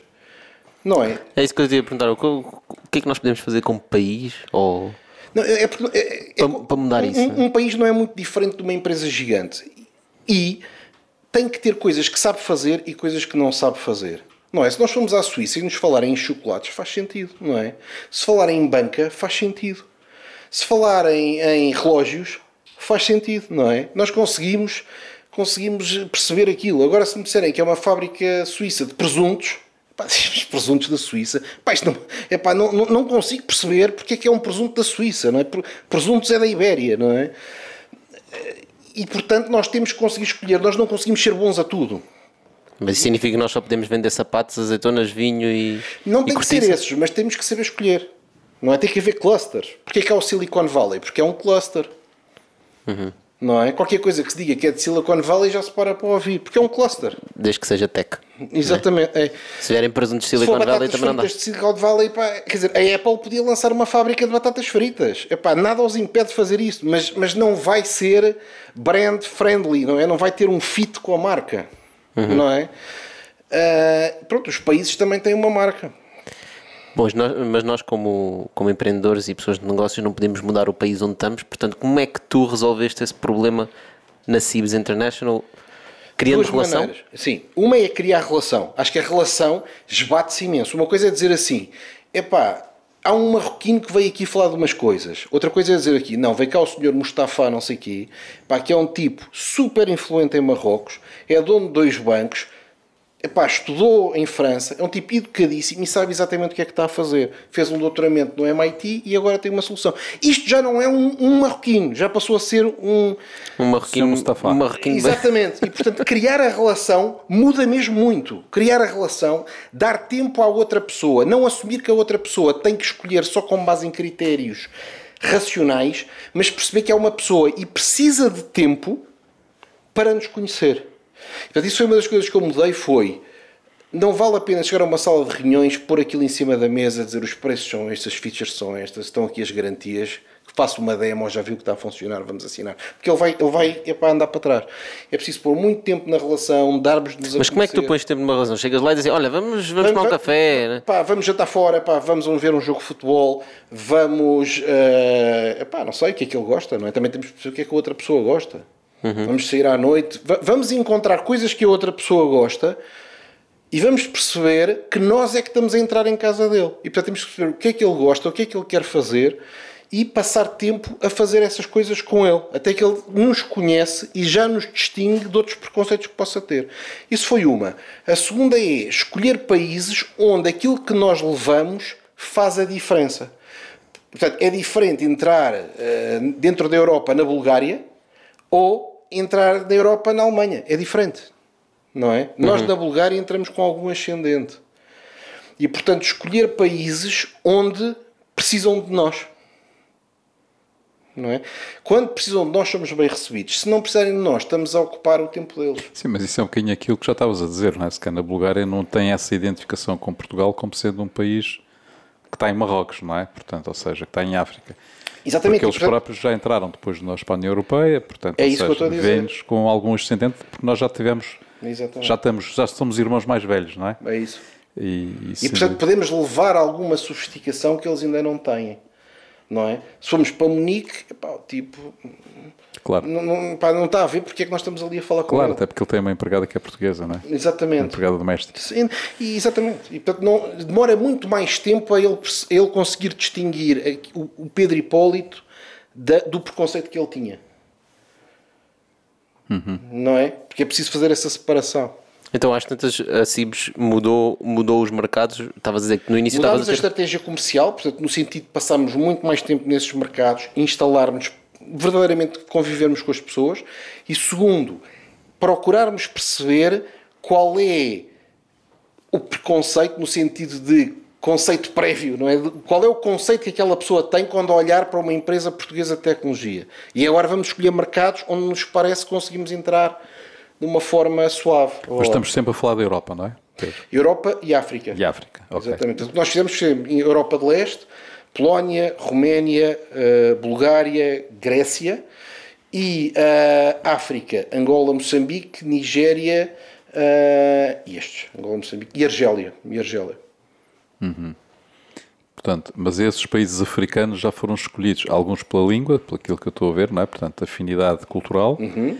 S1: Não é?
S3: É isso que eu te ia perguntar. O que, o que é que nós podemos fazer como país? Ou...
S1: Não, é, é é- é-
S3: Para- para mudar
S1: um-
S3: isso,
S1: Um,
S3: é?
S1: um país não é muito diferente de uma empresa gigante. E tem que ter coisas que sabe fazer e coisas que não sabe fazer. Não é? Se nós formos à Suíça e nos falarem em chocolates, faz sentido, não é? Se falarem em banca, faz sentido. Se falarem em relógios, faz sentido, não é? Nós conseguimos, conseguimos perceber aquilo. Agora, se me disserem que é uma fábrica suíça de presuntos, pá, os presuntos da Suíça, pá, não, epá, não, não, não consigo perceber porque é que é um presunto da Suíça, não é? Pre- Presuntos é da Ibéria, não é? E portanto nós temos que conseguir escolher, nós não conseguimos ser bons a tudo.
S3: Mas isso significa que nós só podemos vender sapatos, azeitonas, vinho e.
S1: Não
S3: e
S1: tem que ser
S3: cortiça?
S1: esses, mas temos que saber escolher. Não é? Tem que haver clusters. Porquê é que há o Silicon Valley? Porque é um cluster. Não é? Qualquer coisa que se diga que é de Silicon Valley já se para para ouvir. Porque é um cluster.
S3: Desde que seja tech.
S1: Exatamente. É.
S3: Se vierem presuntos de Silicon Valley também não dá.
S1: de Silicon Valley, pá, quer dizer, a Apple podia lançar uma fábrica de batatas fritas. Epá, nada os impede de fazer isso, mas, mas não vai ser brand friendly, não é? Não vai ter um fit com a marca,
S3: Uhum.
S1: não é? Ah, pronto, os países também têm uma marca.
S3: Bom, mas nós, como, como empreendedores e pessoas de negócios não podemos mudar o país onde estamos. Portanto, como é que tu resolveste esse problema na Cibes International? Criando
S1: Duas
S3: relação?
S1: maneiras. Sim, uma é criar relação. Acho que a relação esbate-se imenso. Uma coisa é dizer assim: epá, há um marroquino que veio aqui falar de umas coisas. Outra coisa é dizer aqui: não, vem cá o senhor Mustafa, não sei quê, pá, que é um tipo super influente em Marrocos, é dono de dois bancos. Epá, estudou em França, é um tipo educadíssimo e sabe exatamente o que é que está a fazer. Fez um doutoramento no MIT e agora tem uma solução. Isto já não é um, um marroquino, já passou a ser um.
S3: Um marroquino.
S2: Mustafa.
S3: Um marroquino bem-
S1: Exatamente. E portanto, criar a relação muda mesmo muito. Criar a relação, dar tempo à outra pessoa, não assumir que a outra pessoa tem que escolher só com base em critérios racionais, mas perceber que é uma pessoa e precisa de tempo para nos conhecer. Portanto, isso foi uma das coisas que eu mudei foi não vale a pena chegar a uma sala de reuniões, pôr aquilo em cima da mesa, dizer os preços são estes, as features são estas, estão aqui as garantias, faço uma demo, já viu que está a funcionar, vamos assinar. Porque ele vai, ele vai é para andar para trás. É preciso pôr muito tempo na relação, dar-vos-nos a
S3: Mas como é que tu pões tempo numa relação? Chegas lá e dizes, olha, vamos, vamos tomar um café, né?
S1: Pá, vamos jantar fora, pá, vamos ver um jogo de futebol, vamos. eh, pá, não sei o que é que ele gosta, não é? Também temos que perceber o que é que a outra pessoa gosta. Vamos sair à noite, va- vamos encontrar coisas que a outra pessoa gosta e vamos perceber que nós é que estamos a entrar em casa dele. E portanto temos que perceber o que é que ele gosta, o que é que ele quer fazer e passar tempo a fazer essas coisas com ele, até que ele nos conhece e já nos distingue de outros preconceitos que possa ter. Isso foi uma. A segunda é escolher países onde aquilo que nós levamos faz a diferença. Portanto, é diferente entrar eh, dentro da Europa na Bulgária ou entrar na Europa na Alemanha. É diferente. Não é? Nós na Bulgária entramos com algum ascendente. E, portanto, escolher países onde precisam de nós. Não é? Quando precisam de nós, somos bem recebidos. Se não precisarem de nós, estamos a ocupar o tempo deles.
S2: Sim, mas isso é um bocadinho aquilo que já estavas a dizer, não é? Se cá na Bulgária não tem essa identificação com Portugal como sendo um país que está em Marrocos, não é? Portanto, ou seja, que está em África.
S1: Exatamente.
S2: Porque eles
S1: portanto,
S2: próprios já entraram depois de nós para a União Europeia, portanto,
S1: É isso que eu
S2: seja,
S1: estou a dizer.
S2: com algum ascendente, porque nós já tivemos,
S1: Exatamente.
S2: já estamos, já somos irmãos mais velhos, não é?
S1: É isso.
S2: E, e
S1: E portanto podemos levar alguma sofisticação que eles ainda não têm. Não é? Se formos para Munique, epá, tipo,
S2: claro,
S1: não, não, pá, não está a ver porque é que nós estamos ali a falar com
S2: claro,
S1: ele.
S2: até porque ele tem uma empregada que é portuguesa, não é? Uma
S1: Exatamente.
S2: empregada doméstica.
S1: Sim, e exatamente. E, portanto, não, demora muito mais tempo a ele, a ele conseguir distinguir o, o Pedro Hipólito da- do preconceito que ele tinha. Não é? Porque é preciso fazer essa separação.
S3: Então, às tantas, a Cibes mudou, mudou os mercados. Estavas a dizer que no início
S1: Mudámos
S3: a
S1: a
S3: ter...
S1: estratégia comercial, portanto, no sentido de passarmos muito mais tempo nesses mercados, instalarmos, verdadeiramente convivermos com as pessoas. E segundo, procurarmos perceber qual é o preconceito no sentido de conceito prévio, não é? Qual é o conceito que aquela pessoa tem quando olhar para uma empresa portuguesa de tecnologia? E agora vamos escolher mercados onde nos parece que conseguimos entrar de uma forma suave.
S2: Mas estamos sempre a falar da Europa, não é? Pedro?
S1: Europa e África.
S2: E África, ok.
S1: Exatamente. O que nós fizemos foi em Europa de Leste, Polónia, Roménia, eh, Bulgária, Grécia e eh, África, Angola, Moçambique, Nigéria eh, e estes, Angola, Moçambique e Argélia. E Argélia.
S2: Portanto, mas esses países africanos já foram escolhidos, alguns pela língua, pelo que eu estou a ver, não é? Portanto, afinidade cultural,
S1: Uhum.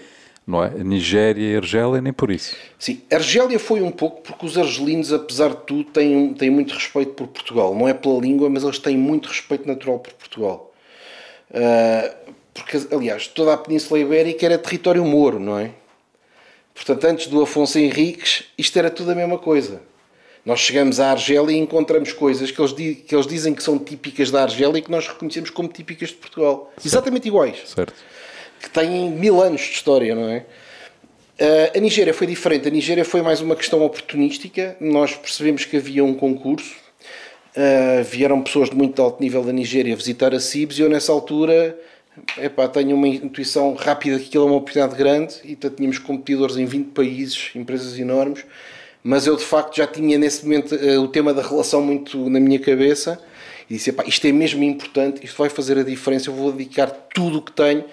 S2: Não é? A Nigéria e Argélia, nem por isso.
S1: Sim, Argélia foi um pouco porque os argelinos, apesar de tudo, têm, têm muito respeito por Portugal. Não é pela língua, mas eles têm muito respeito natural por Portugal. Ah, porque, aliás, toda a Península Ibérica era território moro, não é? Portanto, antes do Afonso Henriques, isto era tudo a mesma coisa. Nós chegamos à Argélia e encontramos coisas que eles, que eles dizem que são típicas da Argélia e que nós reconhecemos como típicas de Portugal. Exatamente iguais
S2: Certo?
S1: Que têm mil anos de história, não é? Uh, a Nigéria foi diferente. A Nigéria foi mais uma questão oportunística. Nós percebemos que havia um concurso. Uh, vieram pessoas de muito alto nível da Nigéria visitar a CIBS e eu, nessa altura, epá, tenho uma intuição rápida que aquilo é uma oportunidade grande e portanto, tínhamos competidores em 20 países, empresas enormes. Mas eu, de facto, já tinha nesse momento uh, o tema da relação muito na minha cabeça e disse: epá, isto é mesmo importante, isto vai fazer a diferença. Eu vou dedicar tudo o que tenho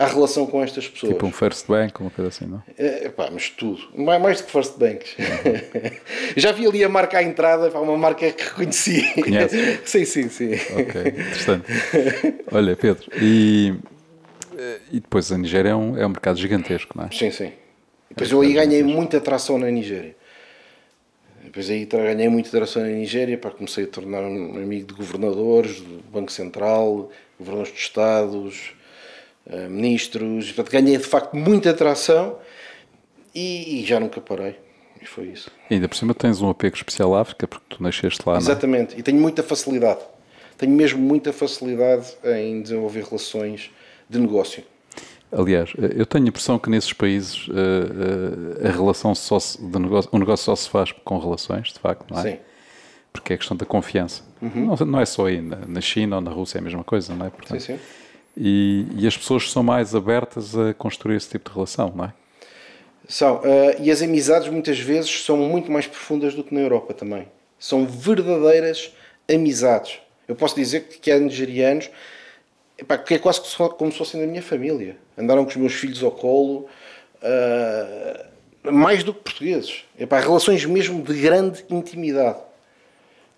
S1: à relação com estas pessoas.
S2: Tipo um First Bank, uma coisa assim, não?
S1: É, pá, mas tudo. Mais, mais do que First Banks. Já vi ali a marca à entrada, pá, uma marca que reconheci.
S2: Conhece?
S1: sim, sim, sim.
S2: Ok, interessante. Olha, Pedro, e, e depois a Nigéria é um, é um mercado gigantesco, não é?
S1: Sim, sim. Depois eu aí ganhei muita atração na Nigéria. Depois aí ganhei muita atração na Nigéria, pá, comecei a tornar um amigo de governadores, do Banco Central, governadores de Estados, eh, ministros. Portanto, ganhei de facto muita atração e, e já nunca parei. E foi isso.
S2: E ainda por cima tens um apego especial à África, porque tu nasceste lá, é?
S1: Exatamente. E tenho muita facilidade. Tenho mesmo muita facilidade em desenvolver relações de negócio.
S2: Aliás, eu tenho a impressão que nesses países eh, eh, a relação só se, de negócio, o negócio só se faz com relações, de facto, não é?
S1: Sim. Uhum.
S2: Porque é questão da confiança. Não, não é só aí, na, na China ou na Rússia é a mesma coisa, não é? Portanto,
S1: Sim, sim.
S2: E, e as pessoas são mais abertas a construir esse tipo de relação, não é?
S1: São. eh, e as amizades muitas vezes são muito mais profundas do que na Europa também. São verdadeiras amizades. Eu posso dizer que, que há nigerianos epá, que é quase como se fossem da minha família. Andaram com os meus filhos ao colo. eh, mais do que portugueses. Epá, relações mesmo de grande intimidade.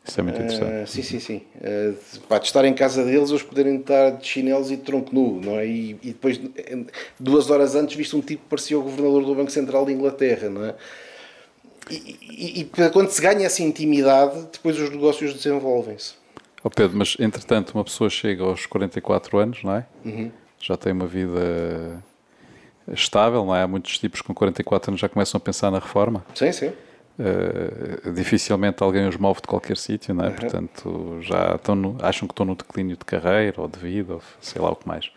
S2: Isso é muito interessante.
S1: Ah, sim, sim, sim. De- pá, de estar em casa deles, eles poderem estar de chinelos e de tronco nu, não é? E, e depois, eh, duas horas antes, visto um tipo que parecia o governador do Banco Central de Inglaterra, não é? E, e- e quando se ganha essa intimidade, depois os negócios desenvolvem-se.
S2: Ó Pedro, mas entretanto uma pessoa chega aos 44 anos, não é?
S1: Uhum.
S2: Já tem uma vida estável, não é? Há muitos tipos com 44 anos já começam a pensar na reforma.
S1: Sim, sim.
S2: Uh, dificilmente alguém os move de qualquer sítio, não é? Portanto, já estão no- acham que estão no declínio de carreira ou de vida, ou sei lá o que mais.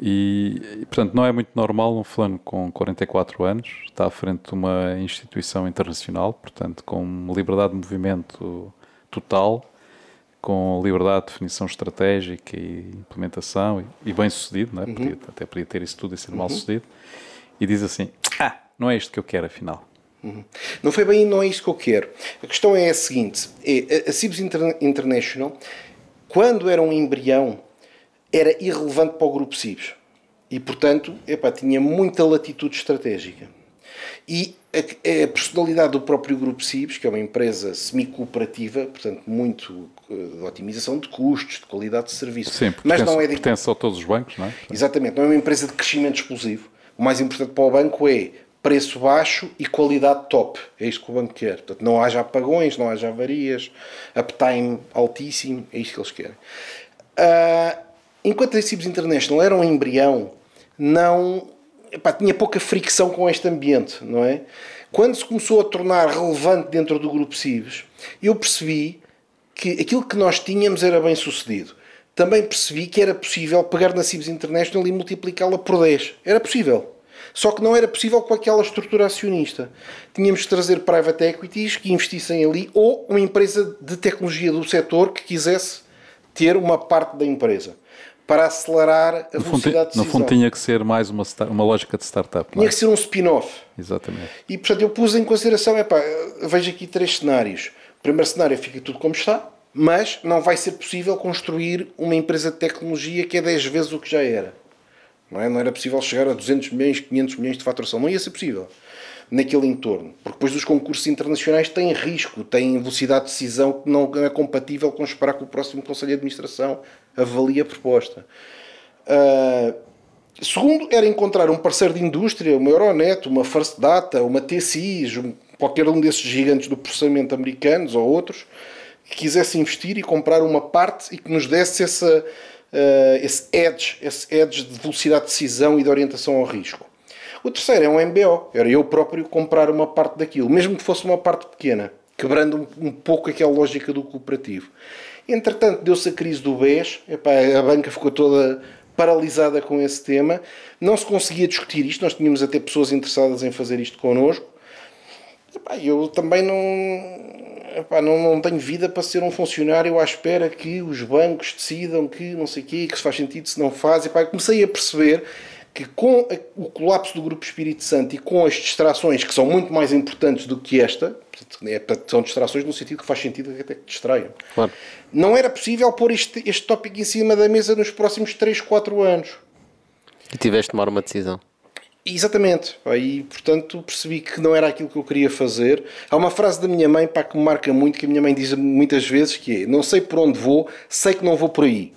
S2: E, e, portanto, não é muito normal um fulano com 44 anos estar à frente de uma instituição internacional, portanto, com liberdade de movimento total, com liberdade de definição estratégica e implementação, e, e bem sucedido, não é? Podia- até podia ter isso tudo e ser mal sucedido, e diz assim: Ah, não é isto que eu quero, afinal.
S1: Não foi bem, não é isso que eu quero. A questão é a seguinte: é, a- Cibs Interna- International, quando era um embrião, era irrelevante para o grupo Cibs. E, portanto, epá, tinha muita latitude estratégica. E a, a personalidade do próprio Grupo Cibs, que é uma empresa semi-cooperativa, portanto, muito eh, de otimização de custos, de qualidade de serviço,
S2: Sim, porque
S1: mas
S2: pertence,
S1: não é de
S2: pertence a todos os bancos, não é?
S1: Exatamente, não é uma empresa de crescimento explosivo. O mais importante para o banco é preço baixo e qualidade top. É isto que o banco quer. Portanto, não haja apagões, não haja avarias, uptime altíssimo, é isto que eles querem. Ah, enquanto a Cibs International era um embrião, não epá, tinha pouca fricção com este ambiente, não é? Quando se começou a tornar relevante dentro do grupo Cibs, eu percebi que aquilo que nós tínhamos era bem sucedido. Também percebi que era possível pegar na Cibs International e multiplicá-la por 10. Era possível. Só que não era possível com aquela estrutura acionista. Tínhamos de trazer private equities que investissem ali ou uma empresa de tecnologia do setor que quisesse ter uma parte da empresa para acelerar a
S2: No
S1: velocidade de
S2: no
S1: decisão.
S2: fundo tinha que ser mais uma, uma lógica de startup,
S1: Tinha
S2: é?
S1: que ser um spin-off.
S2: Exatamente.
S1: E portanto eu pus em consideração, epá, vejo aqui três cenários. O primeiro cenário fica tudo como está, mas não vai ser possível construir uma empresa de tecnologia que é 10 vezes o que já era. Não, é? não era possível chegar a 200 milhões, 500 milhões de faturação. Não ia ser possível naquele entorno. Porque depois dos concursos internacionais têm risco, têm velocidade de decisão que não é compatível com esperar que o próximo Conselho de Administração avalie a proposta. Ah, segundo, era encontrar um parceiro de indústria, uma Euronet, uma First Data, uma TCIs, um- qualquer um desses gigantes do processamento americanos ou outros, que quisesse investir e comprar uma parte e que nos desse essa, ah, esse, edge, esse edge de velocidade de decisão e de orientação ao risco. O terceiro é um MBO, era eu próprio comprar uma parte daquilo, mesmo que fosse uma parte pequena, quebrando um, um pouco aquela lógica do cooperativo. Entretanto, deu-se a crise do BES, epá, a banca ficou toda paralisada com esse tema, não se conseguia discutir isto, nós tínhamos até pessoas interessadas em fazer isto connosco. Epá, eu também não, epá, não, não tenho vida para ser um funcionário à espera que os bancos decidam que não sei o quê, que se faz sentido, se não faz. Epá, comecei a perceber que com o colapso do Grupo Espírito Santo e com as distrações, que são muito mais importantes do que esta, é, são distrações no sentido que faz sentido que até que distraiam,
S3: Claro.
S1: não era possível pôr este, este tópico em cima da mesa nos próximos 3, 4 anos.
S3: E tiveste de tomar uma decisão.
S1: Exatamente. Aí, portanto, percebi que não era aquilo que eu queria fazer. Há uma frase da minha mãe pá, que me marca muito, que a minha mãe diz muitas vezes, que é não sei por onde vou, sei que não vou por aí.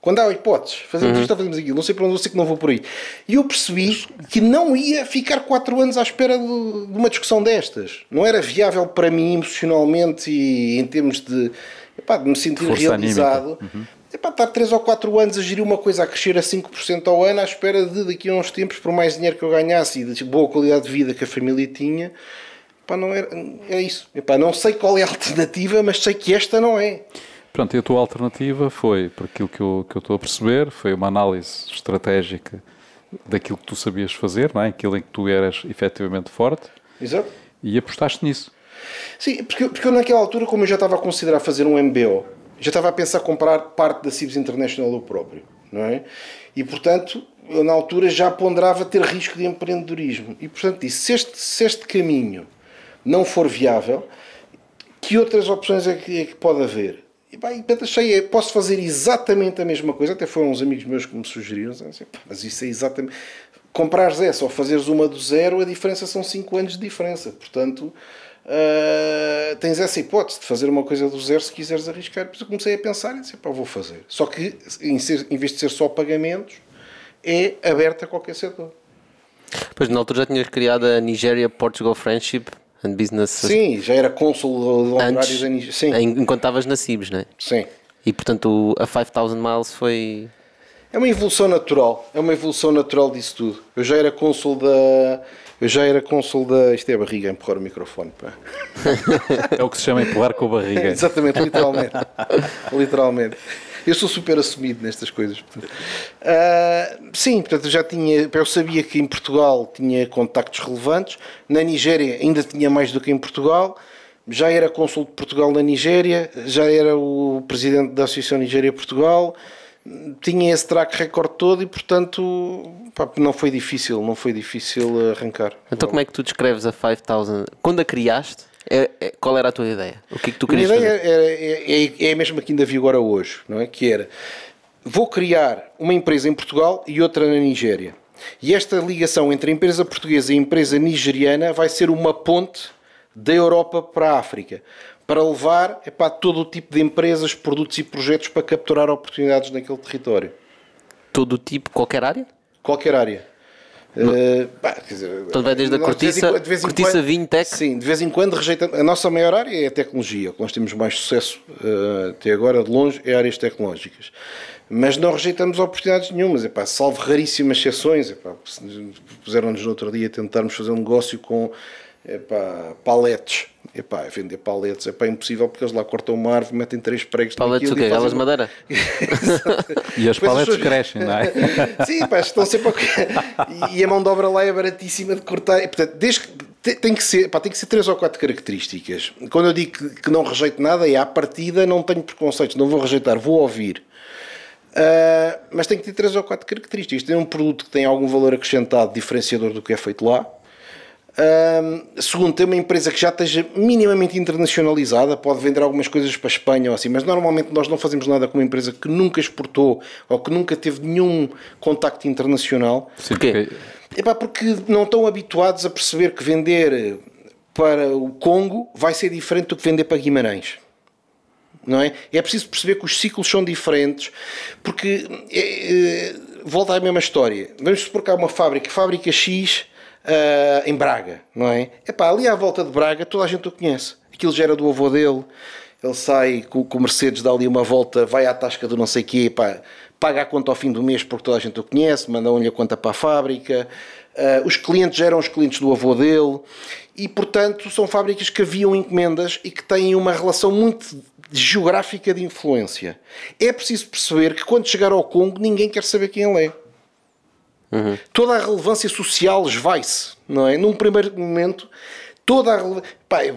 S1: Quando há hipóteses, fazemos isto ou fazemos aquilo, não sei por onde vou, sei que não vou por aí. E eu percebi que não ia ficar 4 anos à espera de, de uma discussão destas. Não era viável para mim emocionalmente e em termos de, epá, de me sentir
S2: Força
S1: realizado. Epá, estar 3 ou 4 anos a gerir uma coisa a crescer a 5% ao ano à espera de daqui a uns tempos, por mais dinheiro que eu ganhasse e de boa qualidade de vida que a família tinha, Epá, não é, é isso. Epá, não sei qual é a alternativa, mas sei que esta não é.
S2: Pronto, e a tua alternativa foi, por aquilo que eu, que eu estou a perceber, foi uma análise estratégica daquilo que tu sabias fazer, não é? aquilo em que tu eras efetivamente forte,
S1: Exato.
S2: e apostaste nisso.
S1: Sim, porque, porque eu naquela altura, como eu já estava a considerar fazer um MBO, já estava a pensar comprar parte da Cibs International eu próprio, não é? E portanto, eu na altura já ponderava ter risco de empreendedorismo. E portanto disse, se este, se este caminho não for viável, que outras opções é que, é que pode haver? E bem, achei, é, posso fazer exatamente a mesma coisa, até foram uns amigos meus que me sugeriram, assim, mas isso é exatamente... Comprares essa ou fazeres uma do zero, a diferença são 5 anos de diferença. Portanto, Uh, tens essa hipótese de fazer uma coisa do zero se quiseres arriscar. Depois eu comecei a pensar e disse: pá, vou fazer. Só que, em, ser, em vez de ser só pagamentos, é aberta a qualquer setor.
S3: Pois na altura já tinhas criado a Nigeria Portugal Friendship and Business.
S1: Sim, já era cônsul honorário da Nigéria.
S3: Enquanto estavas na CIBS, não é?
S1: Sim.
S3: E portanto a 5000 Miles foi.
S1: É uma evolução natural, é uma evolução natural disso tudo. Eu já era cônsul da. Eu já era cônsul da. Isto é a barriga a empurrar o microfone. Pá.
S2: É o que se chama empurrar com a barriga.
S1: Exatamente, literalmente. literalmente. Eu sou super assumido nestas coisas. Uh, sim, portanto, eu já tinha. Eu sabia que em Portugal tinha contactos relevantes, na Nigéria ainda tinha mais do que em Portugal. Já era cônsul de Portugal na Nigéria, já era o presidente da Associação Nigéria-Portugal, tinha esse track record todo e, portanto, pá, não foi difícil, não foi difícil arrancar.
S3: Então, como é que tu descreves a 5000? Quando a criaste, é, é, qual era a tua ideia? O que é que tu querias
S1: a minha ideia é, é, é a mesma que ainda vi agora hoje, não é? Que era, vou criar uma empresa em Portugal e outra na Nigéria. E esta ligação entre a empresa portuguesa e a empresa nigeriana vai ser uma ponte da Europa para a África, para levar epá, todo o tipo de empresas, produtos e projetos para capturar oportunidades naquele território.
S3: Todo o tipo, qualquer área?
S1: Qualquer área. Uh,
S3: dizer, então vai desde a cortiça, de vez em cortiça quando, vinho, tech?
S1: Sim, de vez em quando rejeitamos. A nossa maior área é a tecnologia. O que nós temos mais sucesso uh, até agora, de longe, é áreas tecnológicas. Mas não rejeitamos oportunidades nenhumas. Epá, salvo raríssimas exceções. Puseram-nos no outro dia tentarmos fazer um negócio com epá, paletes. Epá, vender paletes é impossível porque eles lá cortam uma árvore, metem três pregos
S3: Paletes o quê? Elas de madeira?
S2: e as paletes crescem, não é?
S1: Sim, pá, estão sempre a... E a mão de obra lá é baratíssima de cortar. E, portanto, desde que tem que, ser, pá, tem que ser três ou quatro características. Quando eu digo que, que não rejeito nada, é à partida não tenho preconceitos, não vou rejeitar, vou ouvir. Uh, mas tem que ter três ou quatro características. Tem um produto que tem algum valor acrescentado diferenciador do que é feito lá segundo, tem uma empresa que já esteja minimamente internacionalizada, pode vender algumas coisas para a Espanha ou assim, mas normalmente nós não fazemos nada com uma empresa que nunca exportou ou que nunca teve nenhum contacto internacional.
S3: Sim, Porquê?
S1: Epá, porque não estão habituados a perceber que vender para o Congo vai ser diferente do que vender para Guimarães. Não é? é preciso perceber que os ciclos são diferentes, porque é, é, volta à mesma história. Vamos supor que há uma fábrica, fábrica X, uh, em Braga, não é? Epá, ali à volta de Braga toda a gente o conhece. Aquilo já era do avô dele, ele sai com, com o Mercedes, dá ali uma volta, vai à tasca do não sei quê, paga a conta ao fim do mês porque toda a gente o conhece, mandam-lhe a conta para a fábrica. Uh, os clientes eram os clientes do avô dele e, portanto, são fábricas que haviam encomendas e que têm uma relação muito geográfica de influência. É preciso perceber que quando chegar ao Congo ninguém quer saber quem ele é. Uhum. Toda a relevância social esvai-se, não é? Num primeiro momento, toda a relevância.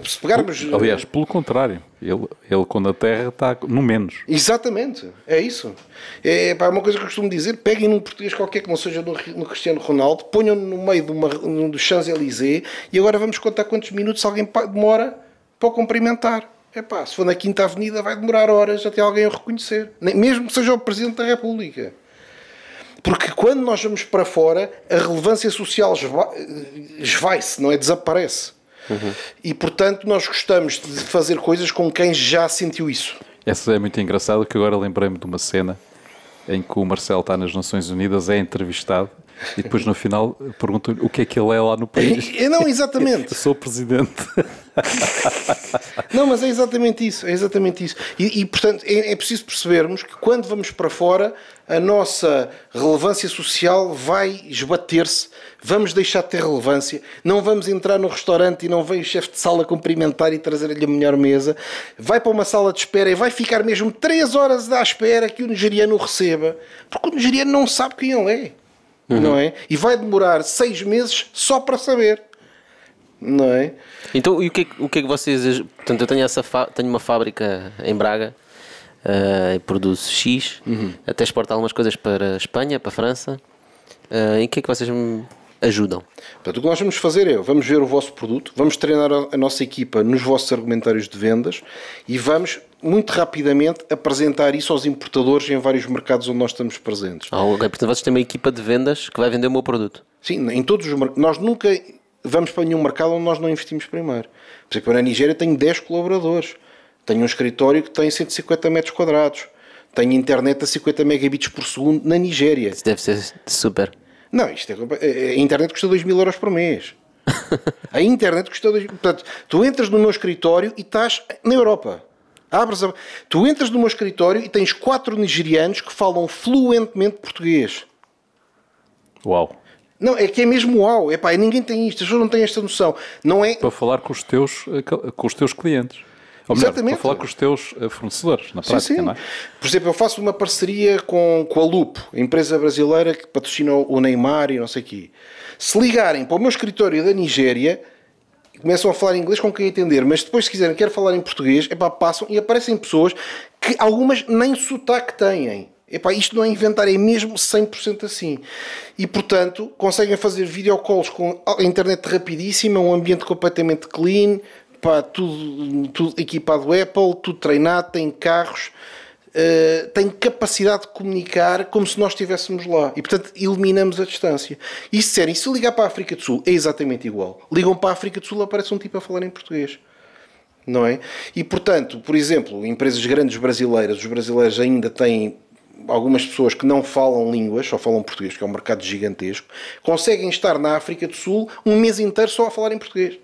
S1: se pegarmos.
S2: Aliás, pelo contrário, ele, ele quando a Terra está no menos.
S1: Exatamente, é isso. É pá, uma coisa que eu costumo dizer: peguem num português qualquer que não seja no, no Cristiano Ronaldo, ponham no meio de uma, do Champs-Élysées e agora vamos contar quantos minutos alguém demora para o cumprimentar. É pá, se for na Quinta Avenida vai demorar horas até alguém o reconhecer, mesmo que seja o Presidente da República. Porque quando nós vamos para fora, a relevância social esvai-se, não é? Desaparece. Uhum. E portanto, nós gostamos de fazer coisas com quem já sentiu isso.
S2: Essa é muito engraçada, que agora lembrei-me de uma cena em que o Marcelo está nas Nações Unidas, é entrevistado e depois no final perguntam-lhe o que é que ele é lá no país.
S1: É, não, exatamente.
S2: Sou presidente.
S1: Não, mas é exatamente isso, é exatamente isso. E, e, portanto é, é preciso percebermos que quando vamos para fora a nossa relevância social vai esbater-se, vamos deixar de ter relevância, não vamos entrar no restaurante e não vem o chefe de sala cumprimentar e trazer-lhe a melhor mesa, vai para uma sala de espera e vai ficar mesmo 3 horas à espera que o nigeriano o receba, porque o nigeriano não sabe quem ele é, uhum. não é? E vai demorar 6 meses só para saber. Não é?
S3: Então, e o que, é, o que é que vocês. Portanto, eu tenho, essa tenho uma fábrica em Braga uh, produz X, uhum. até exporta algumas coisas para a Espanha, para a França. Uh, em que é que vocês me ajudam?
S1: Portanto, o que nós vamos fazer é, vamos ver o vosso produto, vamos treinar a nossa equipa nos vossos argumentários de vendas e vamos muito rapidamente apresentar isso aos importadores em vários mercados onde nós estamos presentes.
S3: Ah, ok. Portanto, vocês têm uma equipa de vendas que vai vender o meu produto?
S1: Sim, em todos os mercados. Nós nunca vamos para nenhum mercado onde nós não investimos primeiro. Por exemplo, na Nigéria tenho 10 colaboradores. Tenho um escritório que tem 150 metros quadrados. Tenho internet a 50 megabits por segundo na Nigéria.
S3: Isso deve ser super.
S1: Não, isto é, é, a internet custa 2 mil euros por mês. a internet custa 2 Portanto, tu entras no meu escritório e estás na Europa. Abres a... Tu entras no meu escritório e tens quatro nigerianos que falam fluentemente português.
S2: Uau.
S1: Não, é que é mesmo uau. É pá, ninguém tem isto, as pessoas não têm esta noção. Não é...
S2: Para falar com os teus, eh, com os teus clientes. Ou melhor, Exatamente. para falar com os teus eh, fornecedores, na prática, sim, sim. não é?
S1: Por exemplo, eu faço uma parceria com, com a Lupo, a empresa brasileira que patrocina o Neymar e não sei o quê. Se ligarem para o meu escritório da Nigéria, começam a falar inglês com quem entender, mas depois, se quiserem, quero falar em português, epá, passam e aparecem pessoas que algumas nem sotaque têm. Epá, isto não é inventar, é mesmo 100% assim. E, portanto, conseguem fazer videocalls com a internet rapidíssima, um ambiente completamente clean, pá, tudo, tudo equipado Apple, tudo treinado, tem carros, uh, tem capacidade de comunicar como se nós estivéssemos lá. E portanto eliminamos a distância. E se disserem, se ligar para a África do Sul, é exatamente igual. Ligam para a África do Sul, aparece um tipo a falar em português. Não é? E portanto, por exemplo, empresas grandes brasileiras, os brasileiros ainda têm algumas pessoas que não falam línguas, só falam português, que é um mercado gigantesco, conseguem estar na África do Sul um mês inteiro só a falar em português.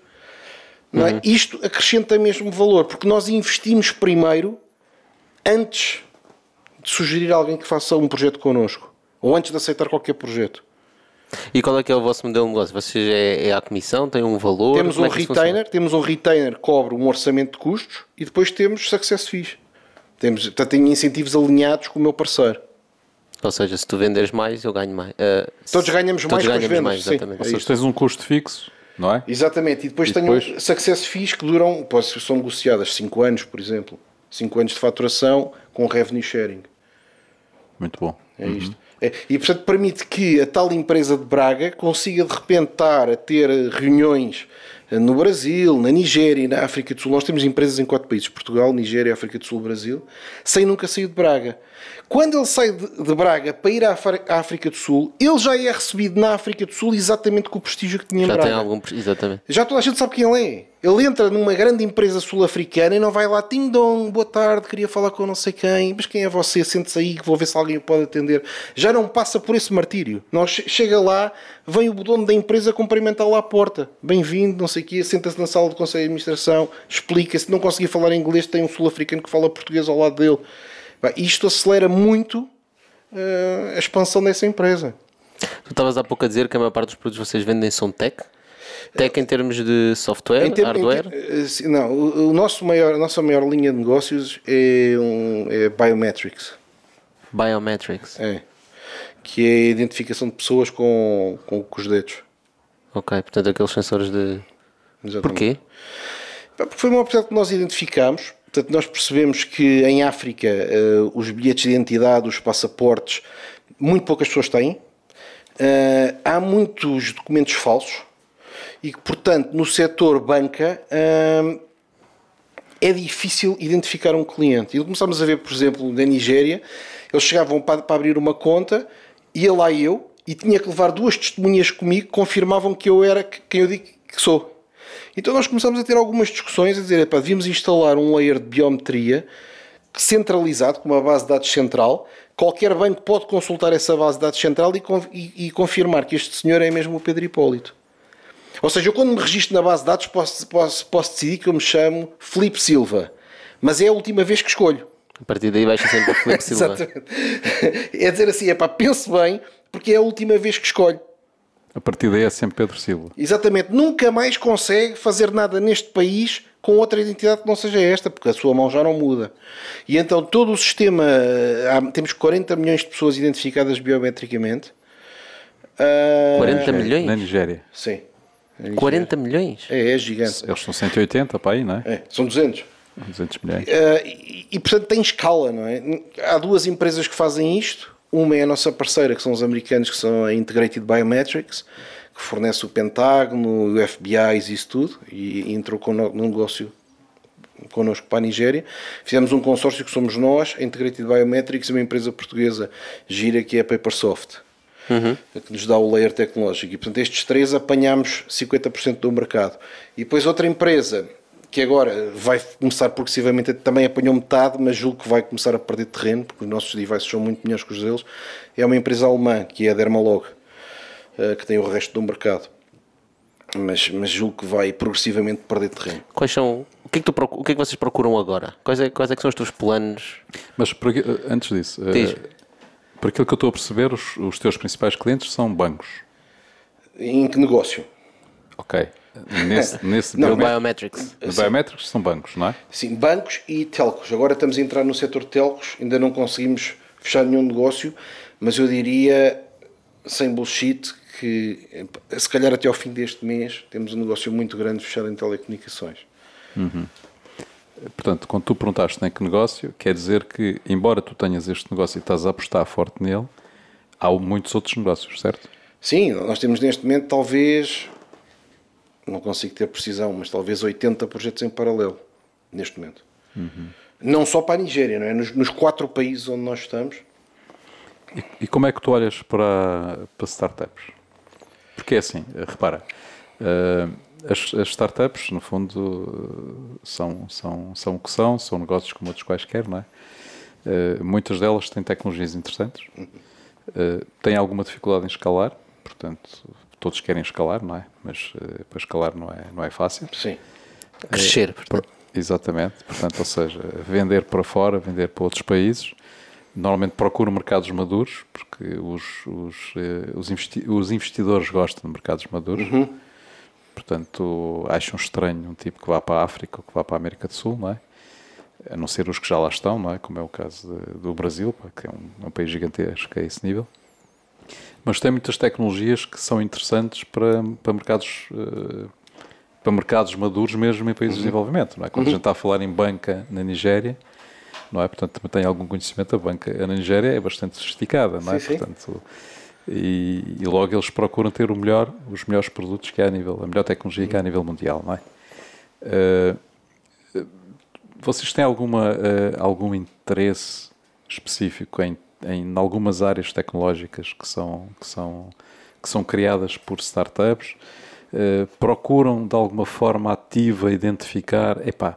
S1: Não é? Uhum. Isto acrescenta mesmo valor, porque nós investimos primeiro antes de sugerir alguém que faça um projeto connosco, ou antes de aceitar qualquer projeto.
S3: E qual é que é o vosso modelo de negócio? Vocês é, é a comissão, tem um valor?
S1: Temos
S3: um
S1: é retainer, temos um retainer que cobre um orçamento de custos e depois temos success fees. Temos, portanto, tenho incentivos alinhados com o meu parceiro.
S3: Ou seja, se tu venderes mais, eu ganho mais. Uh,
S1: todos ganhamos
S3: todos
S1: mais
S3: ganhamos com as vendas. Mais, exatamente.
S2: Sim, Ou seja, tens um custo fixo não é?
S1: Exatamente. E depois e tenho depois... success fees que duram, são negociadas 5 anos, por exemplo. 5 anos de faturação com revenue sharing.
S2: Muito bom.
S1: É uhum. isto. É, e portanto permite que a tal empresa de Braga consiga de repente estar a ter reuniões no Brasil, na Nigéria e na África do Sul. Nós temos empresas em quatro países: Portugal, Nigéria, África do Sul, Brasil, sem nunca sair de Braga. Quando ele sai de, Braga para ir à África do Sul, ele já é recebido na África do Sul exatamente com o prestígio que tinha
S3: já
S1: em Braga.
S3: Tem algum, exatamente.
S1: Já toda a gente sabe quem ele é. Ele entra numa grande empresa sul-africana e não vai lá, Tim Dong, boa tarde, queria falar com não sei quem, mas quem é você? Sente-se aí que vou ver se alguém o pode atender. Já não passa por esse martírio. Não, chega lá, vem o dono da empresa cumprimentá-lo à porta. Bem-vindo, não sei o quê, senta-se na sala do Conselho de Administração, explica, se não conseguir falar inglês, tem um sul-africano que fala português ao lado dele. Isto acelera muito uh, a expansão dessa empresa.
S3: Tu estavas há pouco a dizer que a maior parte dos produtos que vocês vendem são tech? Tech em termos de software, ter, hardware?
S1: Em, não, o, o, nosso maior, a nossa maior linha de negócios é, um, é Biometrics.
S3: Biometrics?
S1: É. Que é a identificação de pessoas com, com, com os dedos.
S3: Ok, portanto aqueles sensores de... Exatamente. Porquê?
S1: Porque foi uma oportunidade que nós identificámos Portanto, nós percebemos que em África uh, os bilhetes de identidade, os passaportes, muito poucas pessoas têm. Uh, há muitos documentos falsos e que, portanto, no setor banca uh, é difícil identificar um cliente. E começámos a ver, por exemplo, na Nigéria, eles chegavam para, para abrir uma conta, ia lá eu e tinha que levar duas testemunhas comigo que confirmavam que eu era quem eu digo que sou. Então nós começamos a ter algumas discussões a dizer, devíamos instalar um layer de biometria centralizado, com uma base de dados central. Qualquer banco pode consultar essa base de dados central e, e, e confirmar que este senhor é mesmo o Pedro Hipólito. Ou seja, eu quando me registro na base de dados posso, posso, posso decidir que eu me chamo Felipe Silva, mas é a última vez que escolho.
S3: A partir daí baixa sempre o Felipe Silva.
S1: Exatamente. É dizer assim, é pá, pense bem, porque é a última vez que escolho.
S2: A partir daí é sempre Pedro Silva.
S1: Exatamente. Nunca mais consegue fazer nada neste país com outra identidade que não seja esta, porque a sua mão já não muda. E então todo o sistema, há- temos 40 milhões de pessoas identificadas biometricamente. Ah,
S3: 40 milhões?
S2: Na Nigéria.
S1: Sim.
S3: 40 milhões?
S1: É, é gigante.
S2: Eles são 180 para aí, não é?
S1: É, são 200.
S2: 200 milhões.
S1: Uh, e, e, portanto tem escala, não é? Há duas empresas que fazem isto. Uma é a nossa parceira, que são os americanos, que são a Integrated Biometrics, que fornece o Pentágono, o FBI e isso tudo, e, entrou con no negócio connosco para a Nigéria. Fizemos um consórcio que somos nós, a Integrated Biometrics, e uma empresa portuguesa gira que é a Papersoft, que nos dá o layer tecnológico. E portanto estes três apanhamos 50% do mercado. E depois outra empresa que agora vai começar progressivamente, também apanhou metade, mas julgo que vai começar a perder terreno, porque os nossos devices são muito melhores que os deles, é uma empresa alemã, que é a Dermalog, eh, que tem o resto do mercado. Mas, mas julgo que vai progressivamente perder terreno.
S3: Quais são. O que é que, tu o que, é que vocês procuram agora? Quais é, quais é que são os teus planos?
S2: Mas por aqui- antes disso, eh,
S3: Diz.
S2: por aquilo que eu estou a perceber, os, os teus principais clientes são bancos.
S1: Em que negócio?
S2: Ok. Nesse, nesse
S1: Não,
S2: biomet-
S3: Biometrics.
S2: no biométricos são bancos, não é?
S1: Sim, bancos e telcos. Agora estamos a entrar no setor de telcos, ainda não conseguimos fechar nenhum negócio, mas eu diria, sem bullshit, que se calhar até ao fim deste mês temos um negócio muito grande fechado em telecomunicações.
S2: Portanto, quando tu perguntaste em que negócio, quer dizer que, embora tu tenhas este negócio e estás a apostar forte nele, há muitos outros negócios, certo?
S1: Sim, nós temos neste momento talvez, não consigo ter precisão, mas talvez 80 projetos em paralelo, neste momento. Não só para a Nigéria, não é? Nos, nos quatro países onde nós estamos.
S2: E, e como é que tu olhas para, para startups? Porque é assim, repara, eh, as, as startups, no fundo, são, são, são o que são, são negócios como outros quaisquer, não é? Eh, muitas delas têm tecnologias interessantes, eh, têm alguma dificuldade em escalar, portanto, todos querem escalar, não é? Mas eh, para escalar não é, não é fácil.
S1: Sim.
S3: Crescer. portanto.
S2: Exatamente, portanto, ou seja, vender para fora, vender para outros países. Normalmente procuram mercados maduros, porque os, os, eh, os, investi- os investidores gostam de mercados maduros. Portanto, acham estranho um tipo que vá para a África ou que vá para a América do Sul, não é? A não ser os que já lá estão, não é? Como é o caso de- do Brasil, que é um, é um país gigantesco a esse nível. Mas tem muitas tecnologias que são interessantes para, para mercados eh, para mercados maduros mesmo em países de desenvolvimento. Não é? Quando a gente está a falar em banca na Nigéria, não é? Portanto, também tem algum conhecimento. A banca na Nigéria é bastante sofisticada, não é?
S1: Sim, sim.
S2: Portanto, e, e logo eles procuram ter o melhor, os melhores produtos que há a nível, a melhor tecnologia que há a nível mundial, não é? Eh, vocês têm alguma, eh, algum interesse específico em, em algumas áreas tecnológicas que são, que são, que são criadas por startups? Eh, procuram de alguma forma ativa identificar, epá,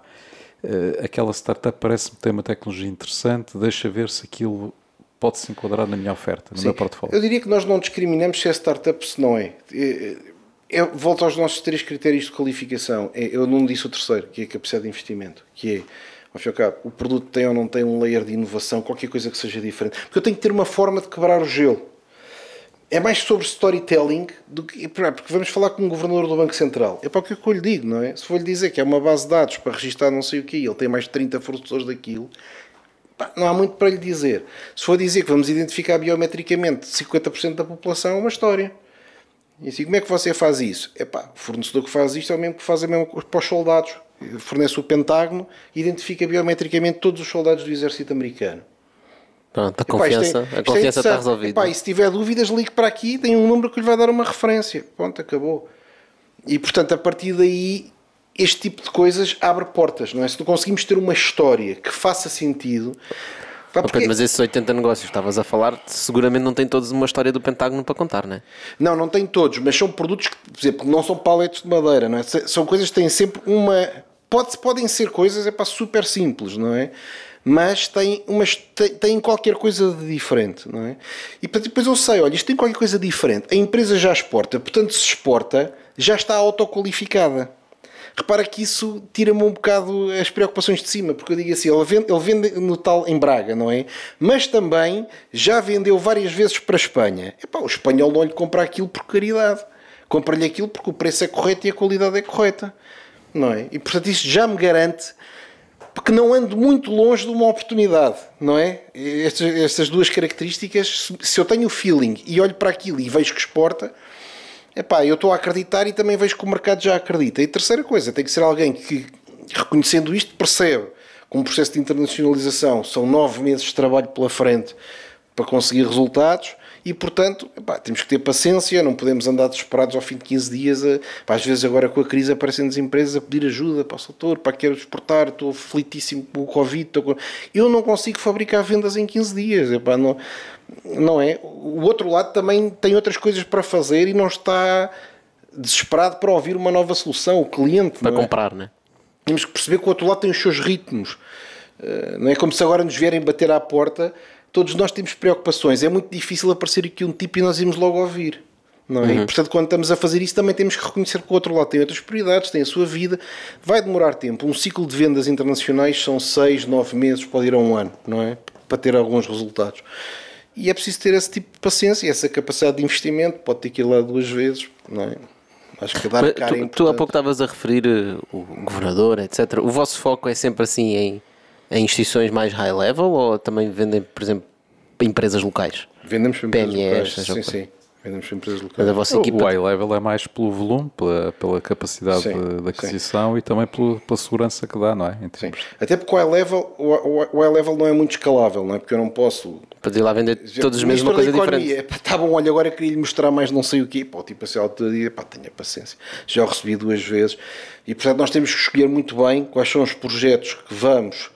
S2: eh, aquela startup parece-me ter uma tecnologia interessante, deixa ver se aquilo pode se enquadrar na minha oferta, no
S1: Sim.
S2: meu portfólio.
S1: Eu diria que nós não discriminamos se é startup se não é. É- é- volto aos nossos três critérios de qualificação. Eu não disse o terceiro, que é a capacidade de investimento, que é, ao cabo, o produto tem ou não tem um layer de inovação, qualquer coisa que seja diferente. Porque eu tenho que ter uma forma de quebrar o gelo. É mais sobre storytelling do que. Porque vamos falar com o governador do Banco Central. É para o que eu lhe digo, não é? Se for lhe dizer que é uma base de dados para registrar não sei o que, ele tem mais de 30 fornecedores daquilo, não há muito para lhe dizer. Se for dizer que vamos identificar biometricamente 50% da população, é uma história. E assim, como é que você faz isso? É pá, o fornecedor que faz isto é o mesmo que faz a mesma coisa para os soldados. Fornece o Pentágono e identifica biometricamente todos os soldados do exército americano.
S3: Pronto, a
S1: Epá, isto é-
S3: confiança,
S1: isto é
S3: a confiança está resolvida.
S1: Epá, e se tiver dúvidas, ligue para aqui, tem um número que lhe vai dar uma referência. Pronto, acabou. E portanto, a partir daí, este tipo de coisas abre portas, não é? Se não conseguimos ter uma história que faça sentido. Pá, porque-
S3: mas esses 80 negócios que estavas a falar, seguramente não têm todos uma história do Pentágono para contar, não é?
S1: Não, não tem todos, mas são produtos que, por exemplo, não são paletes de madeira, não é? São coisas que têm sempre uma. Pode, podem ser coisas é para super simples, não é? mas tem, umas, tem qualquer coisa de diferente, não é? E depois eu sei, olha, isto tem qualquer coisa diferente. A empresa já exporta, portanto, se exporta, já está autoqualificada. Repara que isso tira-me um bocado as preocupações de cima, porque eu digo assim, ele vende, ele vende no tal em Braga, não é? Mas também já vendeu várias vezes para a Espanha. Epá, o espanhol não lhe compra aquilo por caridade. Compra-lhe aquilo porque o preço é correto e a qualidade é correta. Não é? E portanto isto já me garante porque não ando muito longe de uma oportunidade, não é? Estas, estas duas características, se eu tenho o feeling e olho para aquilo e vejo que exporta, epá, eu estou a acreditar e também vejo que o mercado já acredita. E terceira coisa, tem que ser alguém que, reconhecendo isto, percebe que um processo de internacionalização são nove meses de trabalho pela frente para conseguir resultados e, portanto, epá, temos que ter paciência, não podemos andar desesperados ao fim de 15 dias. A, epá, às vezes, agora com a crise, aparecem-nos empresas a pedir ajuda para o setor, para quero exportar, estou aflitíssimo com o Covid. Com... Eu não consigo fabricar vendas em 15 dias. Epá, não, não é? O outro lado também tem outras coisas para fazer e não está desesperado para ouvir uma nova solução. O cliente.
S3: Para
S1: é?
S3: comprar, né?
S1: Temos que perceber que o outro lado tem os seus ritmos. Eh, não é como se agora nos vierem bater à porta todos nós temos preocupações. É muito difícil aparecer aqui um tipo e nós irmos logo ouvir. Não é? Uhum. E, portanto, quando estamos a fazer isso, também temos que reconhecer que o outro lado tem outras prioridades, tem a sua vida, vai demorar tempo. Um ciclo de vendas internacionais são seis, nove meses, pode ir a um ano, não é? Para ter alguns resultados. E é preciso ter esse tipo de paciência, essa capacidade de investimento, pode ter que ir lá duas vezes, não é?
S3: Acho que dar cara tu, é tu há pouco estavas a referir eh, o governador, etc. O vosso foco é sempre assim em em instituições mais high level ou também vendem, por exemplo, para empresas locais?
S1: Vendemos para empresas PMEs, locais. Sim, sim. Vendemos para empresas locais.
S2: A vossa equipa... O high level é mais pelo volume, pela, pela capacidade sim, de, de, aquisição sim. e também pela, pela, segurança que dá, não é?
S1: Sim. Até porque o high level, o, o high level não é muito escalável, não é? Porque eu não posso.
S3: Para ir lá vender todos os meses uma coisa diferente.
S1: Está tá bom, olha, agora queria lhe mostrar mais não sei o quê. Pô, tipo assim, dia, pá, tenha paciência. Já o recebi duas vezes. E portanto nós temos que escolher muito bem quais são os projetos que vamos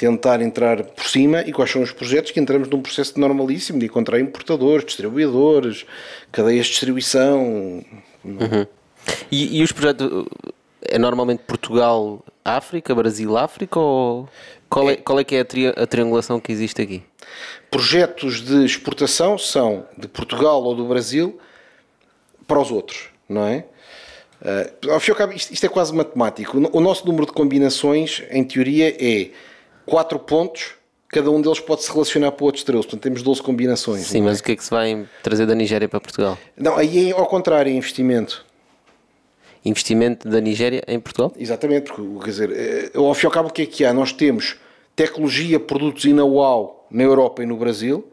S1: tentar entrar por cima e quais são os projetos que entramos num processo normalíssimo de encontrar importadores, distribuidores, cadeias de distribuição.
S3: Uhum. E, e, os projetos é normalmente Portugal, África, Brasil, África ou qual é, qual é que é a, tri a triangulação que existe aqui?
S1: Projetos de exportação são de Portugal ou do Brasil para os outros, não é? Uh, ao fim e ao cabo, isto, isto é quase matemático. O nosso número de combinações, em teoria, é quatro pontos, cada um deles pode se relacionar para outros 13. Portanto, temos 12 combinações.
S3: Sim, mas é? o que é que se vai trazer da Nigéria para Portugal?
S1: Não, aí é ao contrário, é investimento.
S3: Investimento da Nigéria em Portugal?
S1: Exatamente, porque quer dizer, eh, ao fim e ao cabo, o que é que há? Nós temos tecnologia, produtos e know-how na Europa e no Brasil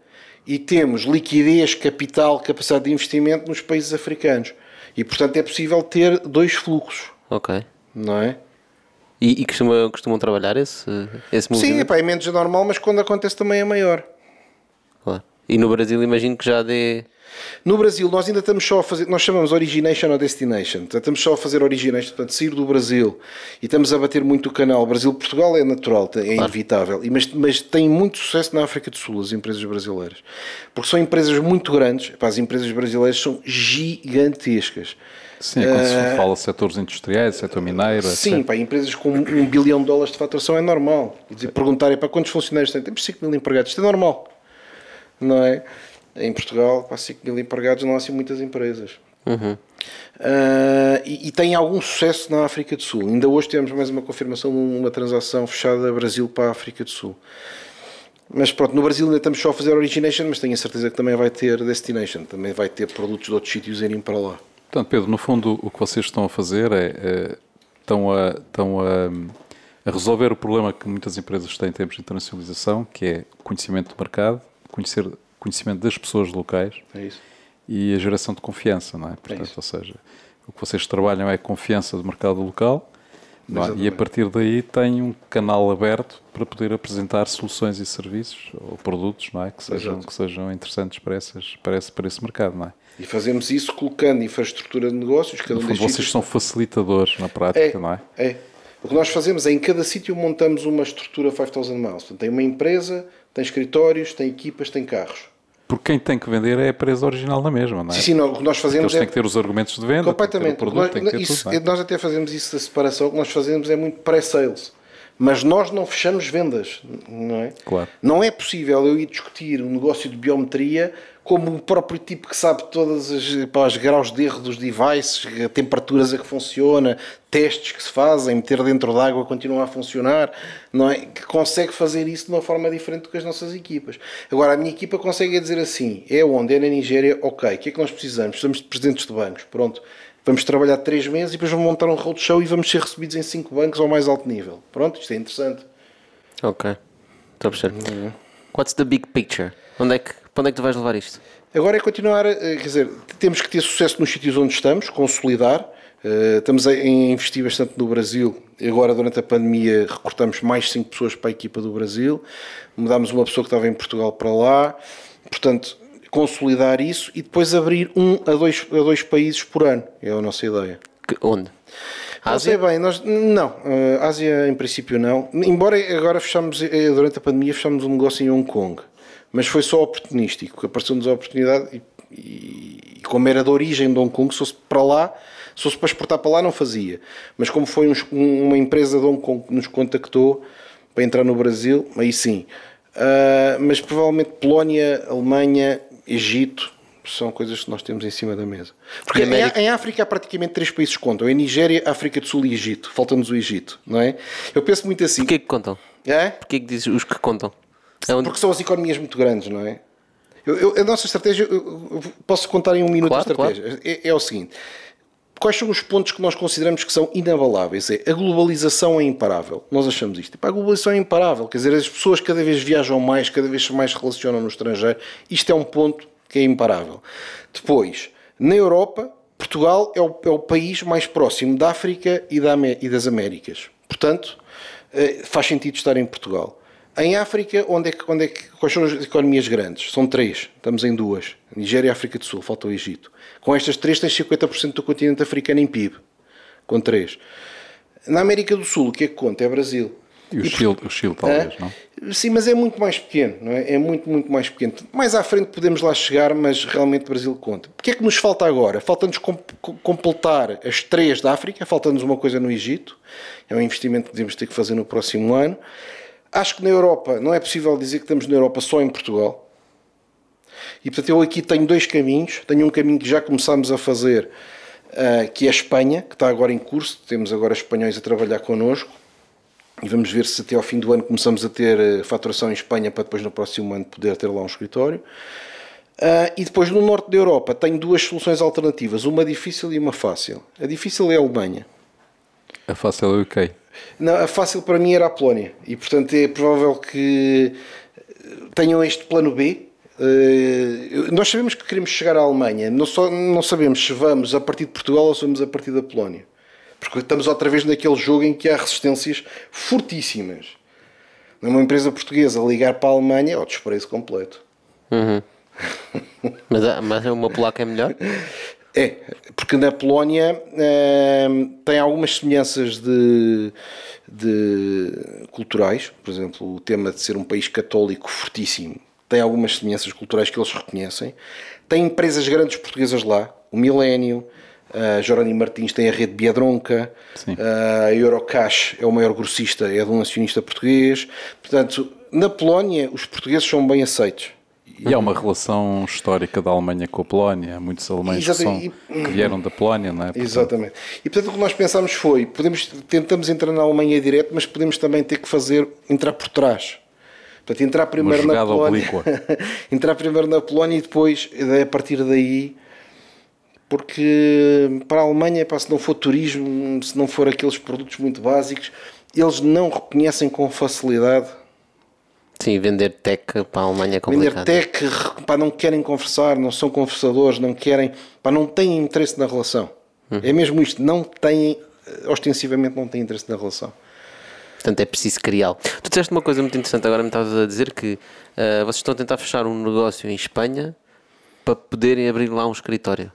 S1: e temos liquidez, capital, capacidade de investimento nos países africanos. E portanto é possível ter dois fluxos.
S3: Ok.
S1: Não é?
S3: E, e costumam, costumam trabalhar esse, esse movimento?
S1: Sim, epá, é menos normal, mas quando acontece também é maior.
S3: Claro. E no Brasil imagino que já dê...
S1: No Brasil nós ainda estamos só a fazer, nós chamamos Origination ou Destination, portanto, estamos só a fazer Origination, portanto sair do Brasil e estamos a bater muito o canal Brasil-Portugal é natural, é claro. inevitável, mas, mas tem muito sucesso na África do Sul as empresas brasileiras, porque são empresas muito grandes, as empresas brasileiras são gigantescas
S2: Sim, é quando se eh, fala de setores industriais, setor mineiro,
S1: Sim, para empresas com um bilhão de dólares de faturação é normal. Dizer, perguntarem para quantos funcionários têm, temos 5 mil empregados, isto é normal. Não é? Em Portugal, para 5 mil empregados não há assim muitas empresas.
S3: Uhum.
S1: Uh, e, e, tem algum sucesso na África do Sul. Ainda hoje temos mais uma confirmação de uma transação fechada Brasil para a África do Sul. Mas pronto, no Brasil ainda estamos só a fazer origination, mas tenho a certeza que também vai ter destination, também vai ter produtos de outros sítios irem para lá.
S2: Portanto, Pedro, no fundo, o que vocês estão a fazer é, é estão, a, estão a, a, resolver o problema que muitas empresas têm em termos de internacionalização, que é conhecimento do mercado, conhecer, conhecimento das pessoas locais
S1: é
S2: e a geração de confiança, não é? é Portanto, é ou seja, o que vocês trabalham é a confiança do mercado local é? e a partir daí têm um canal aberto para poder apresentar soluções e serviços ou produtos não é? que, sejam, que sejam interessantes para, essas, para, esse, para esse mercado. Não é?
S1: E fazemos isso colocando infraestrutura de negócios.
S2: Cada um vocês são facilitadores na prática,
S1: é,
S2: não é?
S1: É. O que nós fazemos é em cada sítio montamos uma estrutura 5000 miles. Portanto, tem uma empresa, tem escritórios, tem equipas, tem carros.
S2: Porque quem tem que vender é a empresa original na mesma, não é?
S1: Sim, sim, não, o que nós fazemos
S2: Porque eles é... têm que ter os argumentos de venda,
S1: completamente.
S2: Produto, nós,
S1: isso, tudo, é? Nós até fazemos isso da separação, o que nós fazemos é muito pré-sales. Mas nós não fechamos vendas, não é?
S2: Claro.
S1: Não é possível eu ir discutir um negócio de biometria como o próprio tipo que sabe todas as, pá, os graus de erro dos devices, temperaturas a que funciona, testes que se fazem, meter dentro d'água continua a funcionar, não é? Que consegue fazer isso de uma forma diferente do que as nossas equipas. Agora, a minha equipa consegue dizer assim: é onde? É na Nigéria? Ok. O que é que nós precisamos? Precisamos de presidentes de bancos. Pronto. Vamos trabalhar três meses e depois vamos montar um roadshow e vamos ser recebidos em cinco bancos ao mais alto nível. Pronto, isto é interessante.
S3: Ok. Estou a perceber. What's the big picture? Onde é que, para onde é que tu vais levar isto?
S1: Agora é continuar, eh, quer dizer, temos que ter sucesso nos sítios onde estamos, consolidar. Eh, Estamos a investir bastante no Brasil. Agora, durante a pandemia, recrutamos mais 5 pessoas para a equipa do Brasil. Mudámos uma pessoa que estava em Portugal para lá. Portanto, consolidar isso e depois abrir um a dois, a dois países por ano. É a nossa ideia.
S3: Que- onde?
S1: Não sei bem, nós, não, eh, Ásia em princípio não. Embora agora fechamos, durante a pandemia, fechamos um negócio em Hong Kong. Mas foi só oportunístico, apareceu-nos a oportunidade e, e- e como era de origem de Hong Kong, se fosse para lá, se fosse para exportar para lá, não fazia. Mas como foi um- uma empresa de Hong Kong que nos contactou para entrar no Brasil, aí sim. Ah, mas provavelmente Polónia, Alemanha, Egito são coisas que nós temos em cima da mesa. Porque
S3: América?
S1: em, em África há praticamente três países que contam: é Nigéria, África do Sul e Egito. Falta-nos o Egito, não é? Eu penso muito assim.
S3: Porquê que contam?
S1: É?
S3: Porquê que dizes os que contam? É onde...
S1: Porque são as economias muito grandes, não é? Eu- eu- a nossa estratégia, eu- posso contar em um minuto
S3: Claro,
S1: a estratégia. É, é o seguinte: quais são os pontos que nós consideramos que são inabaláveis? É a globalização é imparável. Nós achamos isto. Epá, a globalização é imparável. Quer dizer, as pessoas cada vez viajam mais, cada vez mais se relacionam no estrangeiro. Isto é um ponto que é imparável. Depois, na Europa, Portugal é o, é o país mais próximo da África e, da e das Américas. Portanto, eh, faz sentido estar em Portugal. Em África, onde é que, onde é que, quais são as economias grandes? São três, estamos em duas: Nigéria e África do Sul, falta o Egito. Com estas três, tens 50% do continente africano em PIB. Com três. Na América do Sul, o que é que conta? É Brasil.
S2: E o
S1: E
S2: Chile, o Chile talvez,
S1: Hã?
S2: não?
S1: Sim, mas é muito mais pequeno, não é? É muito, muito mais pequeno. Mais à frente podemos lá chegar, mas realmente o Brasil conta. O que é que nos falta agora? Falta-nos com- com- completar as três da África, falta-nos uma coisa no Egito, é um investimento que devemos ter que fazer no próximo ano. Acho que na Europa, não é possível dizer que estamos na Europa só em Portugal. E portanto eu aqui tenho dois caminhos. Tenho um caminho que já começámos a fazer, ah, que é a Espanha, que está agora em curso. Temos agora espanhóis a trabalhar connosco. E vamos ver se até ao fim do ano começamos a ter eh, faturação em Espanha para depois no próximo ano poder ter lá um escritório. Ah, e depois no norte da Europa tenho duas soluções alternativas, uma difícil e uma fácil. A difícil é a Alemanha.
S2: A fácil é o UK.
S1: Não, a fácil para mim era a Polónia. E portanto é provável que tenham este plano B. Eh, nós sabemos que queremos chegar à Alemanha, não, só, não sabemos se vamos a partir de Portugal ou se vamos a partir da Polónia. Porque estamos outra vez naquele jogo em que há resistências fortíssimas. Numa empresa portuguesa ligar para a Alemanha é o desprezo completo.
S3: Mas, a- mas uma polaca é melhor?
S1: É, porque na Polónia ehm, tem algumas semelhanças de, de culturais, por exemplo, o tema de ser um país católico fortíssimo tem algumas semelhanças culturais que eles reconhecem. Tem empresas grandes portuguesas lá, o Milênio, a Jerónimo Martins tem a rede Biedronca,
S2: Sim.
S1: a Eurocash é o maior grossista, é de um acionista português. Portanto, na Polónia os portugueses são bem aceitos.
S2: E há uma relação histórica da Alemanha com a Polónia. Há muitos alemães que, são, que vieram da Polónia, não é? Portanto,
S1: Exatamente. E portanto o que nós pensámos foi, podemos, tentamos entrar na Alemanha direto, mas podemos também ter que fazer, entrar por trás. Portanto, entrar primeiro na Polónia. entrar primeiro na Polónia e depois, a partir daí, porque para a Alemanha, pá, se não for turismo, se não for aqueles produtos muito básicos, eles não reconhecem com facilidade
S3: Sim, vender tech para a Alemanha é
S1: Vender
S3: complicado.
S1: tech, pá, não querem conversar, não são conversadores, não querem, pá, não têm interesse na relação. É mesmo isto, não têm, eh, ostensivamente não têm interesse na relação.
S3: Portanto, é preciso criá-lo. Tu disseste uma coisa muito interessante, agora me estavas a dizer que ah, vocês estão a tentar fechar um negócio em Espanha para poderem abrir lá um escritório.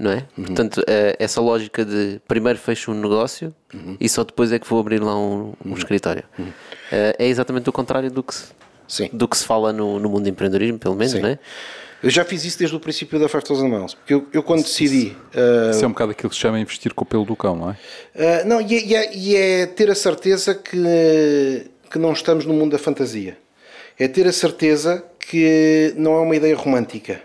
S3: Não é? Portanto, ah, essa lógica de primeiro fecho um negócio e só depois é que vou abrir lá um, um escritório. Ah, é exatamente o contrário do que se,
S1: Sim.
S3: do que se fala no, no mundo do empreendedorismo, pelo menos,
S1: Sim.
S3: não é?
S1: Eu já fiz isso desde o princípio da 5000 Miles. Porque eu, eu quando decidi. Uh,
S2: Isso é um bocado aquilo que se chama investir com o pelo do cão, não é?
S1: uh, não, e é, e é- e é ter a certeza que, que não estamos no mundo da fantasia. É ter a certeza que não é uma ideia romântica.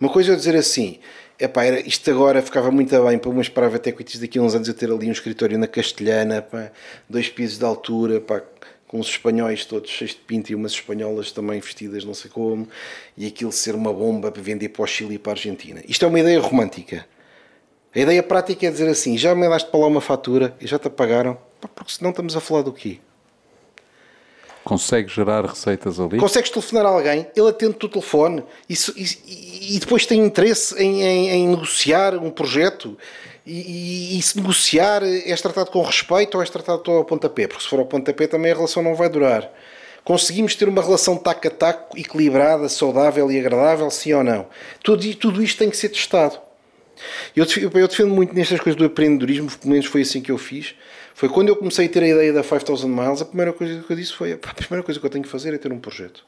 S1: Uma coisa é eu dizer assim, epá, era, isto agora ficava muito bem para umas private equities daqui a uns anos eu ter ali um escritório na Castelhana, pá, dois pisos de altura, pá, com os espanhóis todos cheios de pinto e umas espanholas também vestidas não sei como, e aquilo ser uma bomba para vender para o Chile e para a Argentina. Isto é uma ideia romântica. A ideia prática é dizer assim, já me daste para lá uma fatura e já te pagaram, pá, porque senão estamos a falar do quê?
S2: Consegue gerar receitas ali?
S1: Consegues telefonar a alguém, ele atende-te o telefone e, e- e depois tem interesse em, em- em negociar um projeto. E, e- se negociar, és tratado com respeito ou és tratado ao pontapé? Porque se for ao pontapé também a relação não vai durar. Conseguimos ter uma relação taco a taco, equilibrada, saudável e agradável, sim ou não? Tudo, tudo isto tem que ser testado. Eu eu defendo muito nestas coisas do empreendedorismo, pelo menos foi assim que eu fiz. Foi quando eu comecei a ter a ideia da 5000 Miles, a primeira coisa que eu disse foi: "Epá, a primeira coisa que eu tenho que fazer é ter um projeto.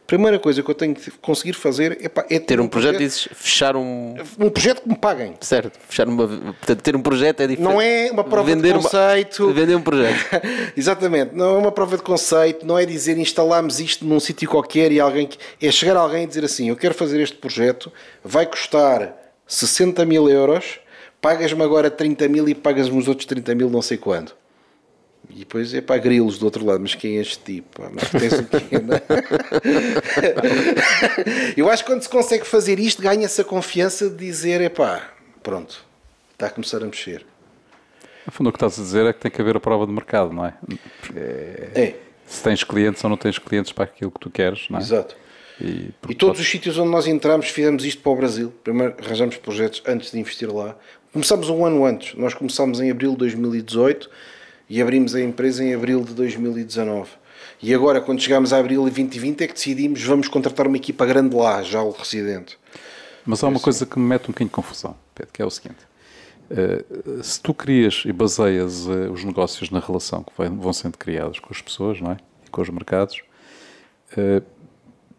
S1: A primeira coisa que eu tenho que conseguir fazer epá, é ter,
S3: Ter um projeto, dizes fechar um.
S1: um projeto que me paguem.
S3: Certo, fechar uma. Portanto, ter um projeto é diferente.
S1: Não é uma prova
S3: Vender
S1: de
S3: uma-
S1: conceito.
S3: Vender um projeto.
S1: Exatamente, não é uma prova de conceito, não é dizer instalámos isto num sítio qualquer e alguém que- é chegar alguém e dizer assim: Eu quero fazer este projeto, vai custar 60 mil euros, pagas-me agora 30 mil e pagas-me os outros 30 mil, não sei quando. E depois é para grilos do outro lado, mas quem é este tipo? Mas tens o quê? é? Eu acho que quando se consegue fazer isto, ganha-se a confiança de dizer: epá, pronto, está a começar a mexer.
S2: No fundo, o que estás a dizer é que tem que haver a prova de mercado, não é? Porque
S1: É,
S2: se tens clientes ou não tens clientes para aquilo que tu queres, não é?
S1: exato.
S2: E,
S1: E todos os sítios onde nós entramos fizemos isto para o Brasil. Primeiro arranjamos projetos antes de investir lá. Começámos um ano antes. Nós começámos em abril de 2018 e abrimos a empresa em abril de 2019. E agora, quando chegámos a abril de 2020, é que decidimos vamos contratar uma equipa grande lá, já o residente.
S2: Mas há uma coisa que me mete um bocadinho de confusão, Pedro, que é o seguinte. Eh, se tu crias e baseias eh, os negócios na relação que vai- vão sendo criados com as pessoas não é? e com os mercados, eh,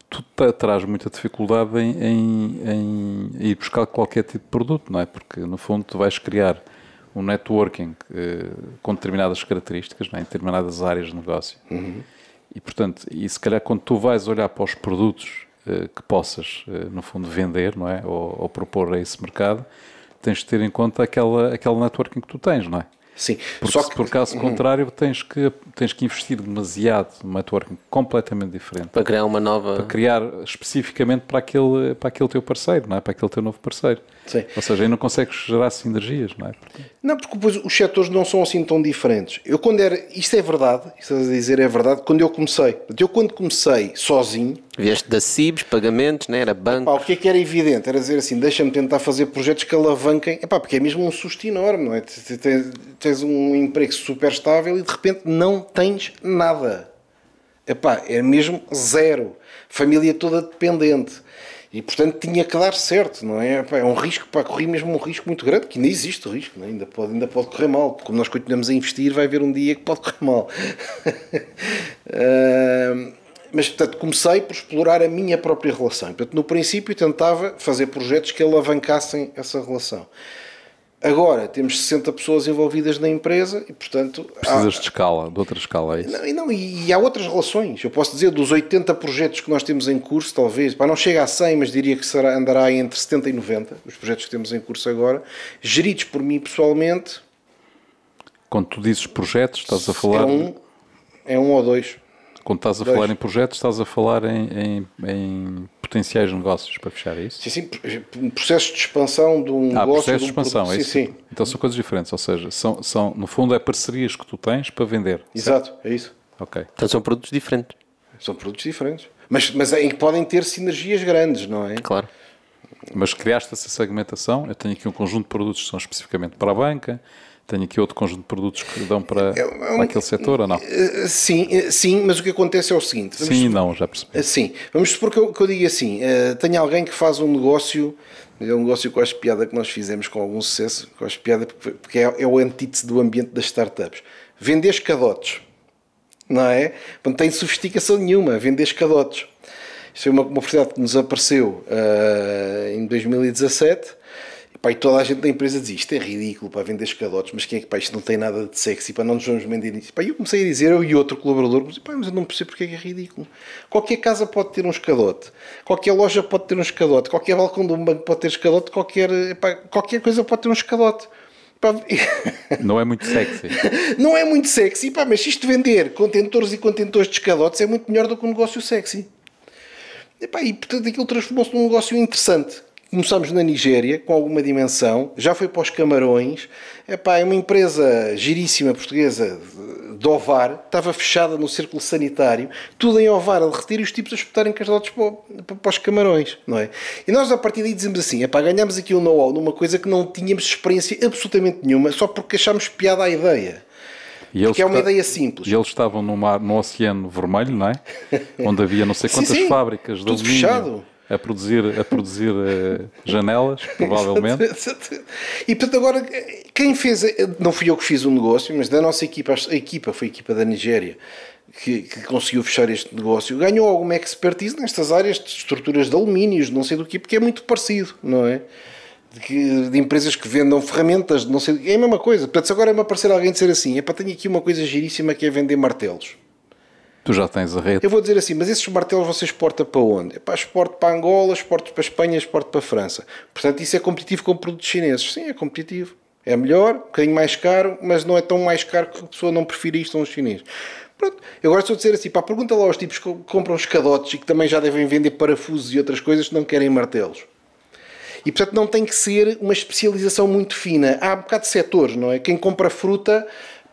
S2: tu te- terás muita dificuldade em, em- em ir buscar qualquer tipo de produto, não é? Porque no fundo tu vais criar um networking eh, com determinadas características, não é? em determinadas áreas de negócio. E portanto, e se calhar quando tu vais olhar para os produtos eh, que possas, eh, no fundo, vender, não é? Ou, ou propor a esse mercado, tens de ter em conta aquela, aquele networking que tu tens, não é?
S1: Sim,
S2: Porque
S1: só que
S2: por caso contrário tens que, tens que investir demasiado num networking completamente diferente
S3: Para criar uma nova.
S2: para criar especificamente para aquele, para aquele teu parceiro, não é? Para aquele teu novo parceiro.
S1: Sim.
S2: Ou seja, aí não consegues gerar sinergias, não é?
S1: Não, porque depois os setores não são assim tão diferentes. Eu quando era, isto é verdade, isto a dizer é verdade, quando eu comecei. Eu quando comecei sozinho,
S3: Vieste da CIBS, pagamentos, né? era banco.
S1: O que é que era evidente? Era dizer assim, deixa-me tentar fazer projetos que alavanquem, Epá, porque é mesmo um susto enorme, não é? Te- te- te- Tens um emprego super estável e de repente não tens nada. Epá, é mesmo zero. Família toda dependente. E portanto tinha que dar certo, não é? É um risco, pá, corri mesmo um risco muito grande, que ainda existe o risco, é? ainda, pode, ainda pode correr mal. Como nós continuamos a investir, vai haver um dia que pode correr mal. Ahm, mas portanto comecei por explorar a minha própria relação. Portanto, no princípio tentava fazer projetos que alavancassem essa relação. Agora temos 60 pessoas envolvidas na empresa e portanto há-
S2: Precisas de escala, de outra escala, é isso?
S1: não, e, não, e há outras relações. Eu posso dizer, dos 80 projetos que nós temos em curso, talvez, pá, não chega a 100, mas diria que será, andará entre 70 e 90, os projetos que temos em curso agora, geridos por mim pessoalmente,
S2: Quando tu dizes projetos, estás a
S1: é
S2: falar.
S1: um, é um ou dois.
S2: Quando estás a
S1: Dois.
S2: falar em projetos, estás a falar em, em- em potenciais negócios para fechar, é isso?
S1: Sim, sim, um processo de expansão de um
S2: Ah,
S1: negócio.
S2: processo de
S1: um
S2: expansão,
S1: produto.
S2: é isso?
S1: Sim, sim,
S2: Então são coisas diferentes, ou seja, são, são, no fundo é parcerias que tu tens para vender.
S1: exato, é isso.
S2: Ok.
S3: Então são produtos diferentes,
S1: São produtos diferentes. Mas, mas em que podem ter sinergias grandes, não é?
S3: claro.
S2: Mas criaste essa segmentação. Eu tenho aqui um conjunto de produtos que são especificamente para a banca, tenho aqui outro conjunto de produtos que dão para, para aquele setor ou não?
S1: Eh, Sim, eh, sim, mas o que acontece é o seguinte.
S2: Sim e não, já percebi.
S1: Sim, vamos supor que eu, que eu diga assim: eh, tenho alguém que faz um negócio, é um negócio com a piada que nós fizemos com algum sucesso, com a piada, porque é, é o antítese do ambiente das startups. Vender escadotes, não é? Não tem sofisticação nenhuma, vender escadotes. Isto foi uma, uma oportunidade que nos apareceu uh, em 2017 Pá, e toda a gente da empresa diz isto é ridículo para vender escadotes, mas quem é que pá, isto não tem nada de sexy, para não nos vamos vender isso. Pá, eu comecei a dizer, eu e outro colaborador, mas, pá, mas eu não percebo porque é que é ridículo. Qualquer casa pode ter um escadote, qualquer loja pode ter um escadote, qualquer balcão de um banco pode ter escadote, qualquer, pá, qualquer coisa pode ter um escadote.
S2: Não é muito sexy.
S1: não é muito sexy, pá, mas isto vender contentores e contentores de escadotes é muito melhor do que um negócio sexy. E, pá, e portanto aquilo transformou-se num negócio interessante Começámos na Nigéria, com alguma dimensão, já foi para os Camarões. Epá, é uma empresa giríssima portuguesa de Ovar, estava fechada no círculo sanitário, tudo em Ovar, a derreter e os tipos a espetarem casados para, para os Camarões, não é? E nós a partir daí dizemos assim: epá, ganhamos aqui o um know-how numa coisa que não tínhamos experiência absolutamente nenhuma, só porque achámos piada à ideia.
S2: E
S1: porque é uma ideia simples.
S2: E eles estavam no, mar, no Oceano Vermelho, não é? Onde havia não sei quantas sim, sim. fábricas de
S1: Tudo alumínio. fechado
S2: a produzir, a produzir uh, janelas, provavelmente.
S1: e portanto, agora, quem fez, não fui eu que fiz o negócio, mas da nossa equipa, a equipa foi a equipa da Nigéria. Que, que, conseguiu fechar este negócio, ganhou alguma expertise nestas áreas de estruturas de alumínios, não sei do que, porque é muito parecido, não é? De, que, de, empresas que vendam ferramentas, não sei, é a mesma coisa. Portanto, se agora me aparecer alguém dizer assim, é para tenho aqui uma coisa giríssima que é vender martelos.
S2: Tu já tens a rede.
S1: Eu vou dizer assim, mas esses martelos você exporta para onde? É para exporto para Angola, exporto para Espanha, exporto para França. Portanto, isso é competitivo com produtos chineses. Sim, é competitivo. É melhor, um bocadinho mais caro, mas não é tão mais caro que a pessoa não prefira isto a um chinês. Pronto. Eu estou a dizer assim, pá, pergunta lá aos tipos que compram escadotes e que também já devem vender parafusos e outras coisas que não querem martelos. E portanto não tem que ser uma especialização muito fina. Há um bocado de setores, não é? Quem compra fruta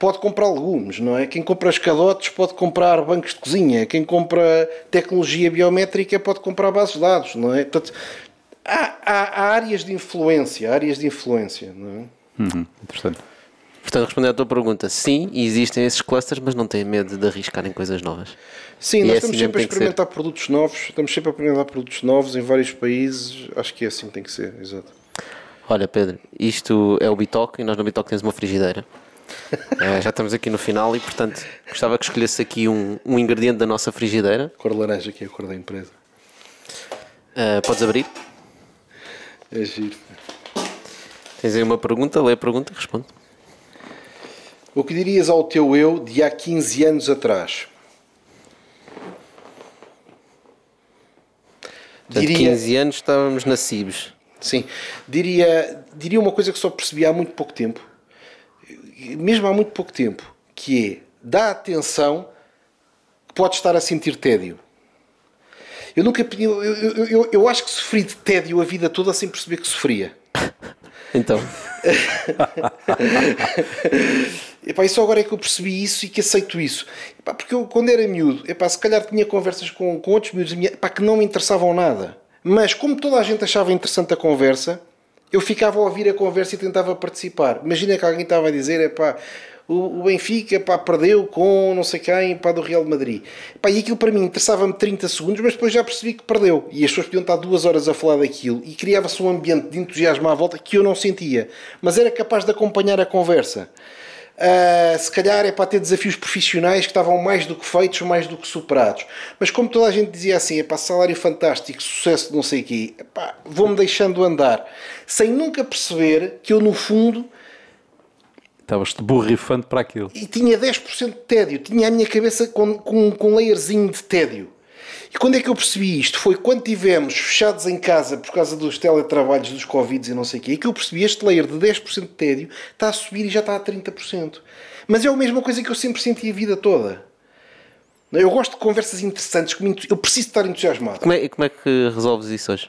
S1: pode comprar legumes, não é? Quem compra escadotes pode comprar bancos de cozinha, quem compra tecnologia biométrica pode comprar bases de dados, não é? Portanto, há, há, há áreas de influência, áreas de influência, não é?
S2: Uhum, interessante.
S3: Portanto, respondendo à tua pergunta, sim, existem esses clusters, mas não têm medo de arriscar em coisas novas.
S1: Sim, e nós é estamos assim sempre a experimentar produtos novos, estamos sempre a experimentar produtos novos em vários países, acho que é assim que tem que ser, exato.
S3: Olha, Pedro, isto é o Bitoc e nós no Bitoc temos uma frigideira. Uh, já estamos aqui no final e, portanto, gostava que escolhesse aqui um, um ingrediente da nossa frigideira.
S1: Cor laranja, que é a cor da empresa.
S3: Uh, podes abrir?
S1: É giro.
S3: Tens aí uma pergunta, lê a pergunta e responde.
S1: O que dirias ao teu eu de há 15 anos atrás?
S3: Portanto, diria... 15 anos estávamos na Cibes.
S1: Sim. Diria, diria uma coisa que só percebi há muito pouco tempo mesmo há muito pouco tempo, que é dá atenção que pode estar a sentir tédio. Eu nunca pedi, eu, eu, eu, eu acho que sofri de tédio a vida toda sem perceber que sofria.
S3: Então.
S1: epá, e só agora é que eu percebi isso e que aceito isso. Epá, porque eu, quando era miúdo, epá, se calhar tinha conversas com, com outros miúdos epá, que não me interessavam nada. Mas como toda a gente achava interessante a conversa, eu ficava a ouvir a conversa e tentava participar. Imagina que alguém estava a dizer, é pá, o, Benfica pá, perdeu com não sei quem pá, do Real Madrid. Pá, e aquilo para mim interessava-me 30 segundos, mas depois já percebi que perdeu. E as pessoas podiam estar duas horas a falar daquilo e criava-se um ambiente de entusiasmo à volta que eu não sentia, mas era capaz de acompanhar a conversa. Uh, se calhar é para ter desafios profissionais que estavam mais do que feitos, mais do que superados. Mas como toda a gente dizia assim, é para salário fantástico, sucesso de não sei o quê, vou-me deixando andar, sem nunca perceber que eu no fundo
S2: Estavas-te borrifando para aquilo.
S1: E tinha 10% de tédio, tinha a minha cabeça com, com, com um layerzinho de tédio. E quando é que eu percebi isto? Foi quando tivemos fechados em casa por causa dos teletrabalhos, dos Covid e não sei o quê, e que eu percebi este layer de 10% de tédio está a subir e já está a 30%. Mas é a mesma coisa que eu sempre senti a vida toda. Eu gosto de conversas interessantes, eu preciso estar entusiasmado.
S3: Como é, como é que resolves isso hoje?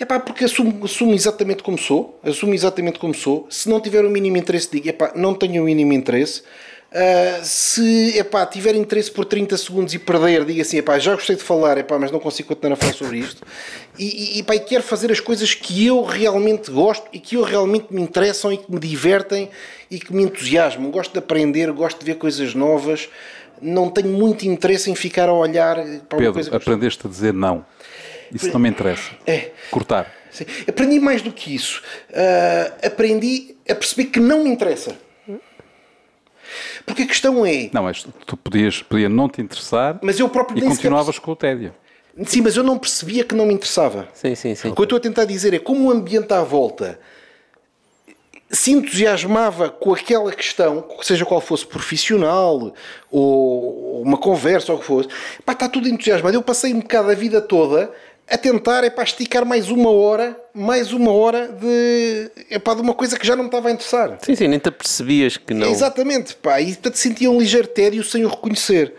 S1: É pá, porque assumo, assumo exatamente como sou, assumo exatamente como sou. Se não tiver o mínimo interesse, digo, é pá, não tenho o mínimo interesse. Uh, se epá, tiver interesse por 30 segundos e perder, diga assim: epá, já gostei de falar, epá, mas não consigo continuar a falar sobre isto. E, e, epá, e quero fazer as coisas que eu realmente gosto e que eu realmente me interessam e que me divertem e que me entusiasmam. Gosto de aprender, gosto de ver coisas novas. Não tenho muito interesse em ficar a olhar
S2: para Pedro, coisa que aprendeste a dizer não. Isso não me interessa.
S1: É.
S2: Cortar.
S1: Sim. Aprendi mais do que isso. Uh, aprendi a perceber que não me interessa. Porque a questão é.
S2: Não, mas tu podias, podia não te interessar
S1: mas eu próprio
S2: e continuavas com o tédio.
S1: Sim, mas eu não percebia que não me interessava.
S3: Sim, sim, sim.
S1: O que eu estou a tentar dizer é como o ambiente à volta se entusiasmava com aquela questão, seja qual fosse profissional ou uma conversa ou o que fosse, pá, está tudo entusiasmado. Eu passei um bocado a vida toda a tentar é para esticar mais uma hora, mais uma hora de, é para de uma coisa que já não me estava a interessar.
S3: Sim, sim, nem te percebias que não.
S1: Exatamente, pá, e portanto sentia um ligeiro tédio sem o reconhecer.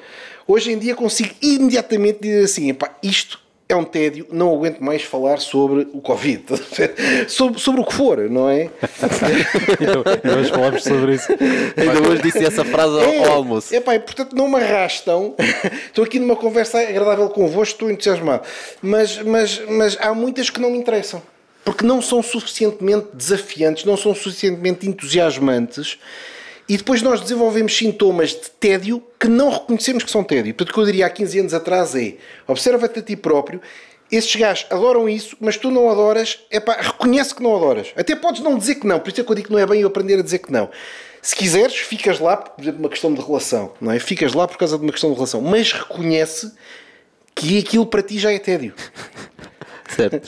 S1: Hoje em dia consigo imediatamente dizer assim, pá, isto é um tédio, não aguento mais falar sobre o Covid, sobre, sobre o que for, não é?
S2: e hoje falamos sobre isso.
S3: Ainda hoje disse essa frase ao,
S1: É,
S3: ao almoço.
S1: É pá, e, portanto não me arrastam. estou aqui numa conversa agradável convosco, estou entusiasmado. Mas, mas, mas há muitas que não me interessam. Porque não são suficientemente desafiantes, não são suficientemente entusiasmantes. E depois nós desenvolvemos sintomas de tédio que não reconhecemos que são tédio. Portanto, o que eu diria há 15 anos atrás é: observa-te a ti próprio. Esses gajos adoram isso, mas tu não adoras. É pá, reconhece que não adoras. Até podes não dizer que não, por isso é que eu digo que não é bem eu aprender a dizer que não. Se quiseres, ficas lá, por exemplo, uma questão de relação, não é? Ficas lá por causa de uma questão de relação, mas reconhece que aquilo para ti já é tédio.
S3: Certo.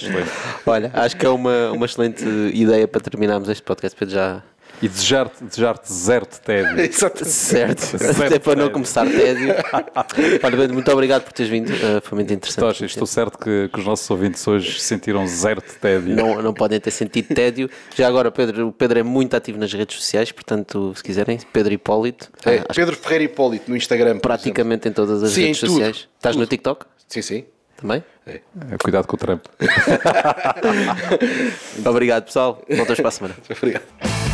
S3: Olha, acho que é uma, uma excelente ideia para terminarmos este podcast. Pedro já.
S2: E desejar-te desejar zero de tédio.
S1: Exatamente.
S3: Certo,
S2: Certo,
S3: até para não começar tédio. Olha, Pedro, muito obrigado por teres vindo, uh, foi muito interessante.
S2: Tocha, estou certo que, que os nossos ouvintes hoje sentiram zero de tédio.
S3: não, não podem ter sentido tédio. Já agora, Pedro, o Pedro é muito ativo nas redes sociais, portanto, se quiserem, Pedro Hipólito,
S1: É,
S3: ah,
S1: Pedro Ferreira Hipólito no Instagram.
S3: praticamente em todas as
S1: Sim,
S3: redes
S1: em tudo.
S3: sociais. Estás no. TikTok
S1: exemplo. Sim, sim.
S3: também?
S2: É, Cuidado com o trampo.
S3: Obrigado, pessoal. Voltamos para a semana.
S1: Obrigado.